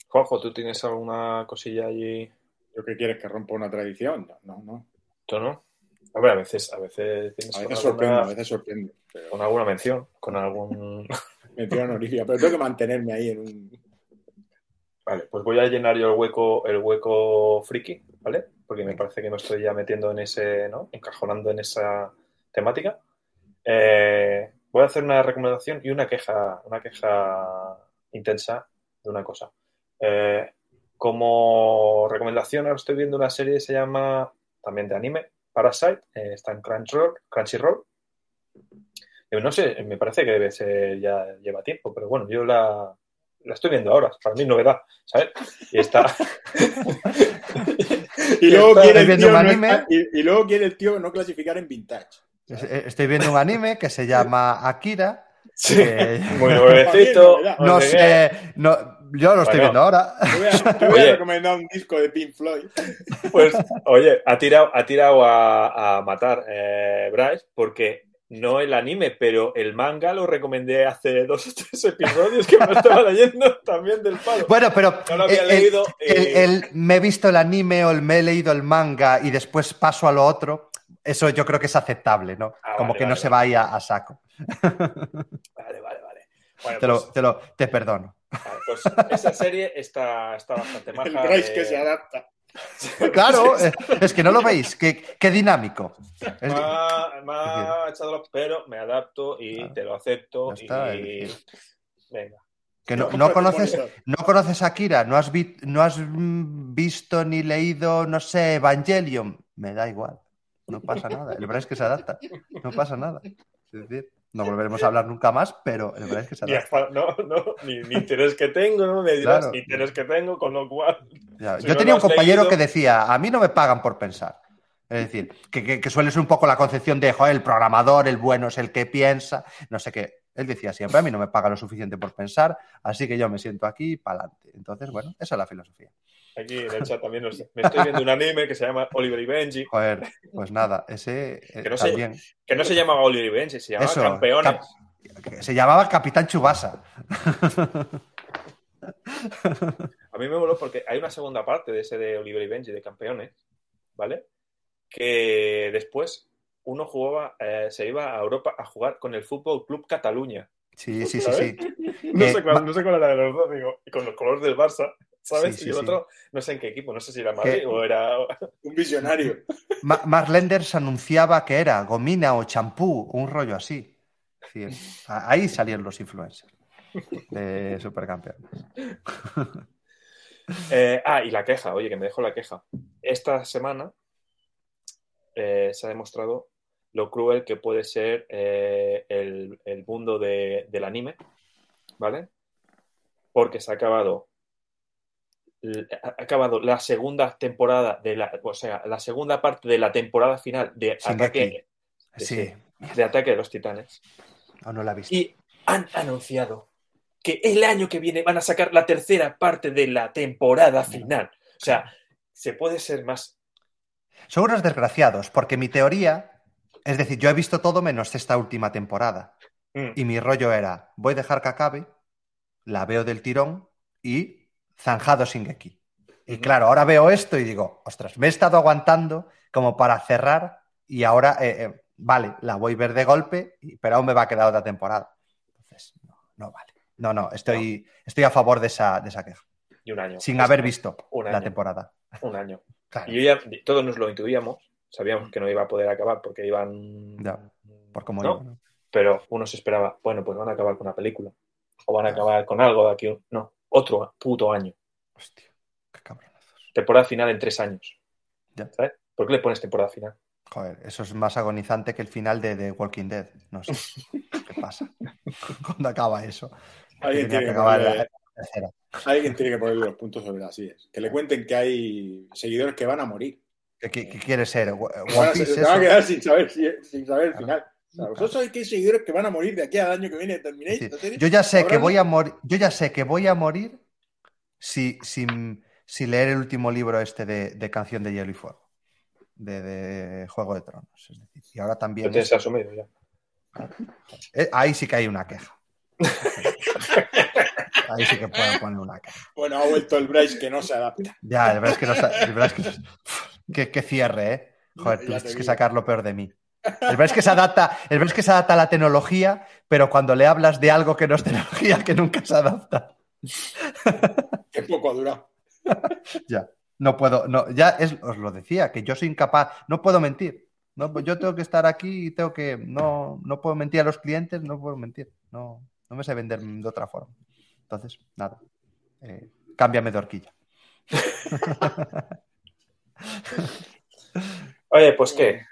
Juanjo, ¿tú tienes alguna cosilla allí? ¿Lo que quieres que rompa una tradición? No, no. no. ¿Tú no? A ver, a veces, a veces tienes A veces sorprende, a veces sorprende. Pero con alguna mención, con algún... mención honorífica, pero tengo que mantenerme ahí en un. Vale, pues voy a llenar yo el hueco, el hueco friki, ¿vale? Porque me parece que me estoy ya metiendo en ese, ¿no? Encajonando en esa temática. Eh, voy a hacer una recomendación y una queja, una queja intensa de una cosa. Eh, como recomendación, ahora estoy viendo una serie que se llama, también de anime, Parasite, eh, está en Crunchyroll, Crunchyroll. Eh, No sé, me parece que debe ser, ya lleva tiempo, pero bueno, yo la, la estoy viendo ahora, para mí es novedad, ¿sabes? Y está... Y luego, quiere el tío no anime. estar- y, y luego quiere el tío no clasificar en vintage. Eh, Estoy viendo un anime que se llama Akira. Sí, que- muy nuevecito. No sé no, yo lo estoy Bueno. viendo ahora. Te voy a, te voy a Oye. recomendar un disco de Pink Floyd. Pues, oye, ha tirado, ha tirado a, a matar eh, Bryce porque no el anime, pero el manga lo recomendé hace dos o tres episodios que me estaba leyendo también del palo. Bueno, pero No lo había el- el- leído y- el- el me he visto el anime o el me he leído el manga y después paso a lo otro, eso yo creo que es aceptable, ¿no? Ah, Como vale, que no vale, se vaya a saco. Vale, vale, vale. Bueno, Te lo, pues, te lo- te perdono. vale, pues esa serie está, está bastante maja. El Bryce eh, que se adapta. Claro, eh, es que no lo veis, qué, qué dinámico. Es- Me ha, me ha echado los pero me adapto y Claro. te lo acepto Ya está, y venga. que no, No, no conoces, no conoces a Akira, no has, vi- no has visto ni leído, no sé, Evangelion. Me da igual. No pasa nada. El verdad es que se adapta. No pasa nada. Es decir, no volveremos a hablar nunca más, pero el verdad es que se hasta- no, no, ni, ni interés que tengo, no me dirás Claro. ni interés que tengo, con lo cual. Ya, Si Yo no tenía un compañero leído- que decía, a mí no me pagan por pensar. Es decir, que, que- que suele ser un poco la concepción de, joder, el programador, el bueno es el que piensa, no sé qué. Él decía siempre, a mí no me pagan lo suficiente por pensar, así que yo me siento aquí para adelante. Entonces, bueno, esa es la filosofía. Aquí en el chat también nos- me estoy viendo un anime que se llama Oliver y Benji, Joder, pues nada, ese eh, Que no también. que no se llamaba Oliver y Benji, se llamaba Eso, Campeones. cap- se llamaba Capitán Chubasa. A mí me moló porque hay una segunda parte de ese de Oliver y Benji de Campeones, ¿vale? Que después uno jugaba, eh, se iba a Europa a jugar con el Fútbol Club Cataluña. Sí, sí, sí, sí. No Eh, sé, cuál, ma- no sé cuál era de los dos, digo, y con los colores del Barça, ¿sabes? Sí, sí, y el sí. otro, no sé en qué equipo, no sé si era Madrid o era. Un visionario. Ma- Mark Lenders anunciaba que era gomina o champú, un rollo así. Ahí salían los influencers de Supercampeones. Eh, ah, y la queja, oye, que me dejo la queja. Esta semana eh, se ha demostrado lo cruel que puede ser eh, el, el mundo de- del anime, ¿vale? Porque se ha acabado, ha acabado la segunda temporada de la, o sea, la segunda parte de la temporada final de ataque, Sí, de ataque de los titanes. aún no la he visto. Y han anunciado que el año que viene van a sacar la tercera parte de la temporada final. O sea, se puede ser más. Son unos desgraciados, porque mi teoría, es decir, yo he visto todo menos esta última temporada. Mm. Y mi rollo era, voy a dejar que acabe, la veo del tirón y zanjado Shingeki. Y claro, ahora veo esto y digo, ostras, me he estado aguantando como para cerrar y ahora, eh, eh, vale, la voy a ver de golpe, pero aún me va a quedar otra temporada. Entonces, no, no vale. No, no, estoy, estoy a favor de esa, de esa queja, Y un año. sin haber visto la temporada. Un año. Claro, Y yo ya, todos nos lo intuíamos. Sabíamos que no iba a poder acabar porque iban. Ya, por como ¿no? Pero uno se esperaba, bueno, pues van a acabar con una película. O van a acabar con algo de aquí. No, otro puto año. Hostia, qué cabronazos. Temporada final en tres años. Ya. ¿Sabes? ¿Por qué le pones temporada final? Joder, eso es más agonizante que el final de The Walking Dead. No sé qué pasa. ¿Cuándo acaba eso? Alguien tiene, que que acabar ponerle, la tercera. alguien tiene que ponerle los puntos sobre las sillas. Que le cuenten que hay seguidores que van a morir. ¿Qué, qué- quiere ser? Piece, se van a quedar sin saber, si- sin saber el final. Sea, vosotros sabéis que hay seguidores que van a morir de aquí al año que viene. Yo ya sé que voy a morir. Yo ya sé que voy a morir si, sin, sin leer el último libro este de, de Canción de Hielo y Fuego. De, de Juego de Tronos. Es decir, y ahora Lo también. tienes es- asumido ya. eh, ahí sí que hay una queja. Ahí sí que puedo poner una queja. Bueno, ha vuelto el Bryce que no se adapta. Ya, el es que no verdad es que, que, cierre, ¿eh? Joder, te que sacar lo peor de mí. El verdad es que se adapta, el verdad es que se adapta a la tecnología, pero cuando le hablas de algo que no es tecnología, que nunca se adapta. Que poco ha durado. Ya, no puedo, no, ya es, os lo decía, que yo soy incapaz, no puedo mentir. No, pues yo tengo que estar aquí y tengo que, no, no puedo mentir a los clientes, no puedo mentir, no, no me sé vender de otra forma. Entonces, nada, eh, cámbiame de horquilla. Oye, pues qué.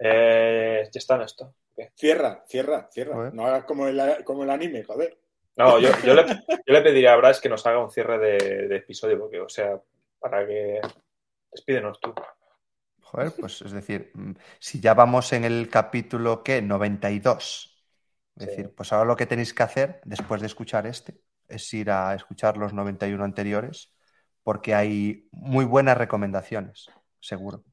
Eh, ya está en esto. ¿Qué? Cierra, cierra, cierra. No hagas como el, como el anime, joder. No, yo, yo, le, yo le pediría a Bryce que nos haga un cierre de, de episodio, porque, o sea, para que. Despídenos tú. Joder, pues es decir, mm, si ya vamos en el capítulo, ¿qué? 92. Es Sí. decir, pues ahora lo que tenéis que hacer, después de escuchar este, es ir a escuchar los 91 anteriores, porque hay muy buenas recomendaciones, seguro.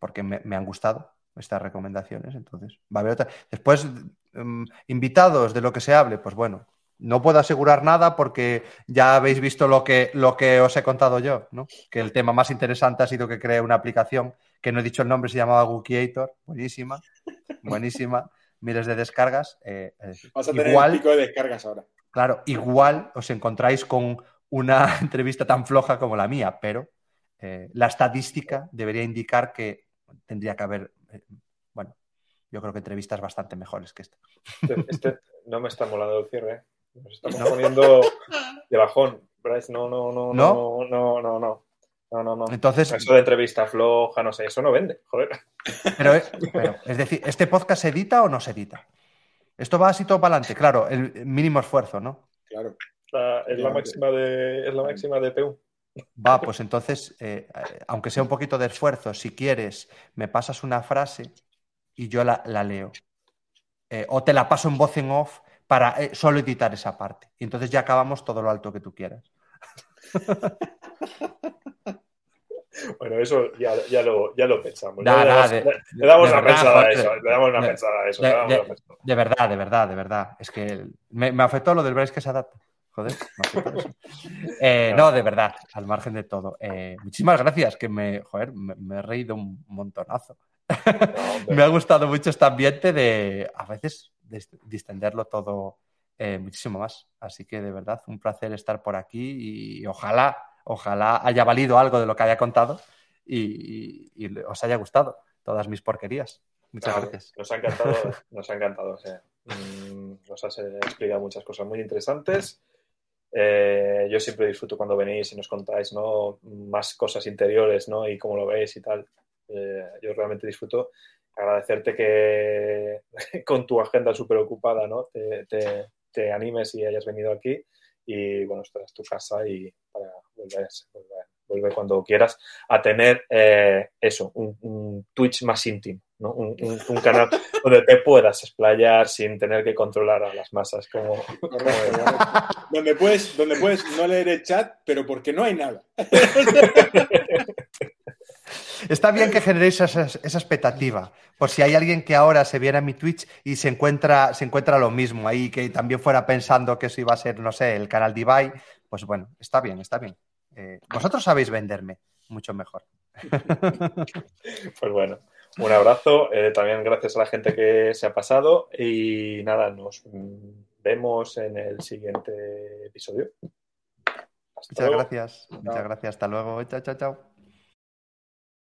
Porque me, me han gustado estas recomendaciones, entonces va a haber otra. Después, mm, invitados de lo que se hable, pues bueno, no puedo asegurar nada porque ya habéis visto lo que, lo que os he contado yo, ¿no? Que el tema más interesante ha sido que creé una aplicación que no he dicho el nombre, se llamaba Gookiator, buenísima, buenísima, miles de descargas. eh, Vas a tener igual, el pico de descargas ahora. claro, igual os encontráis con una entrevista tan floja como la mía, pero eh, la estadística debería indicar que tendría que haber, bueno, yo creo que entrevistas bastante mejores que esta. Este, este no me está molando el cierre. ¿eh? Nos estamos poniendo de bajón. Bryce, no, no, no, no, no, no, no. No, no, no. Entonces, Eso de entrevista floja, no sé, eso no vende, joder. pero, eh, pero, es decir, ¿este podcast se edita o no se edita? Esto va así todo para adelante, claro, el mínimo esfuerzo, ¿no? Claro. La- es, la máxima de, es la máxima de PU. Va, pues entonces, eh, eh, aunque sea un poquito de esfuerzo, si quieres, me pasas una frase y yo la, la leo. Eh, o te la paso en voz en off para eh, solo editar esa parte. Y entonces ya acabamos todo lo alto que tú quieras. Bueno, eso ya, ya, lo, ya lo pensamos. Da, le, da, damos, de- le- le damos de una verdad, pensada a eso. Le damos una De- pensada a eso. de- le damos de- una pensada. De verdad, de verdad, de verdad. Es que me, me afectó lo del Bryce que se adapta. Joder. Eh, no, de verdad, al margen de todo. Eh, muchísimas gracias, que me, joder, me, me he reído un montonazo. Me ha gustado mucho este ambiente de, a veces, dis- distenderlo todo eh, muchísimo más. Así que, de verdad, un placer estar por aquí y ojalá, ojalá haya valido algo de lo que haya contado y, y- y os haya gustado todas mis porquerías. Muchas gracias. Nos ha encantado, nos ha encantado. o sea, mm, nos has explicado muchas cosas muy interesantes. Eh, yo siempre disfruto cuando venís y nos contáis ¿no? más cosas interiores ¿no? y cómo lo veis y tal. Eh, yo realmente disfruto. Agradecerte que con tu agenda súper ocupada ¿no? te, te- animes y hayas venido aquí. Y bueno, esta es tu casa y para volver, cuando quieras a tener eh, eso, un Twitch más íntimo, ¿no? un, un- un canal donde te puedas explayar sin tener que controlar a las masas como, Correcto, donde, puedes, donde puedes no leer el chat, pero porque no hay nada. Está bien que generéis esa, esa expectativa, por si hay alguien que ahora se viera a mi Twitch y se encuentra, se encuentra lo mismo ahí, que también fuera pensando que eso iba a ser, no sé, el canal Divide, pues bueno, está bien, está bien. Eh, vosotros sabéis venderme mucho mejor. Pues bueno, un abrazo. eh, también gracias a la gente que se ha pasado. Y nada, nos vemos en el siguiente episodio. Hasta Muchas luego. gracias, muchas gracias, hasta luego, chao, chao, chao.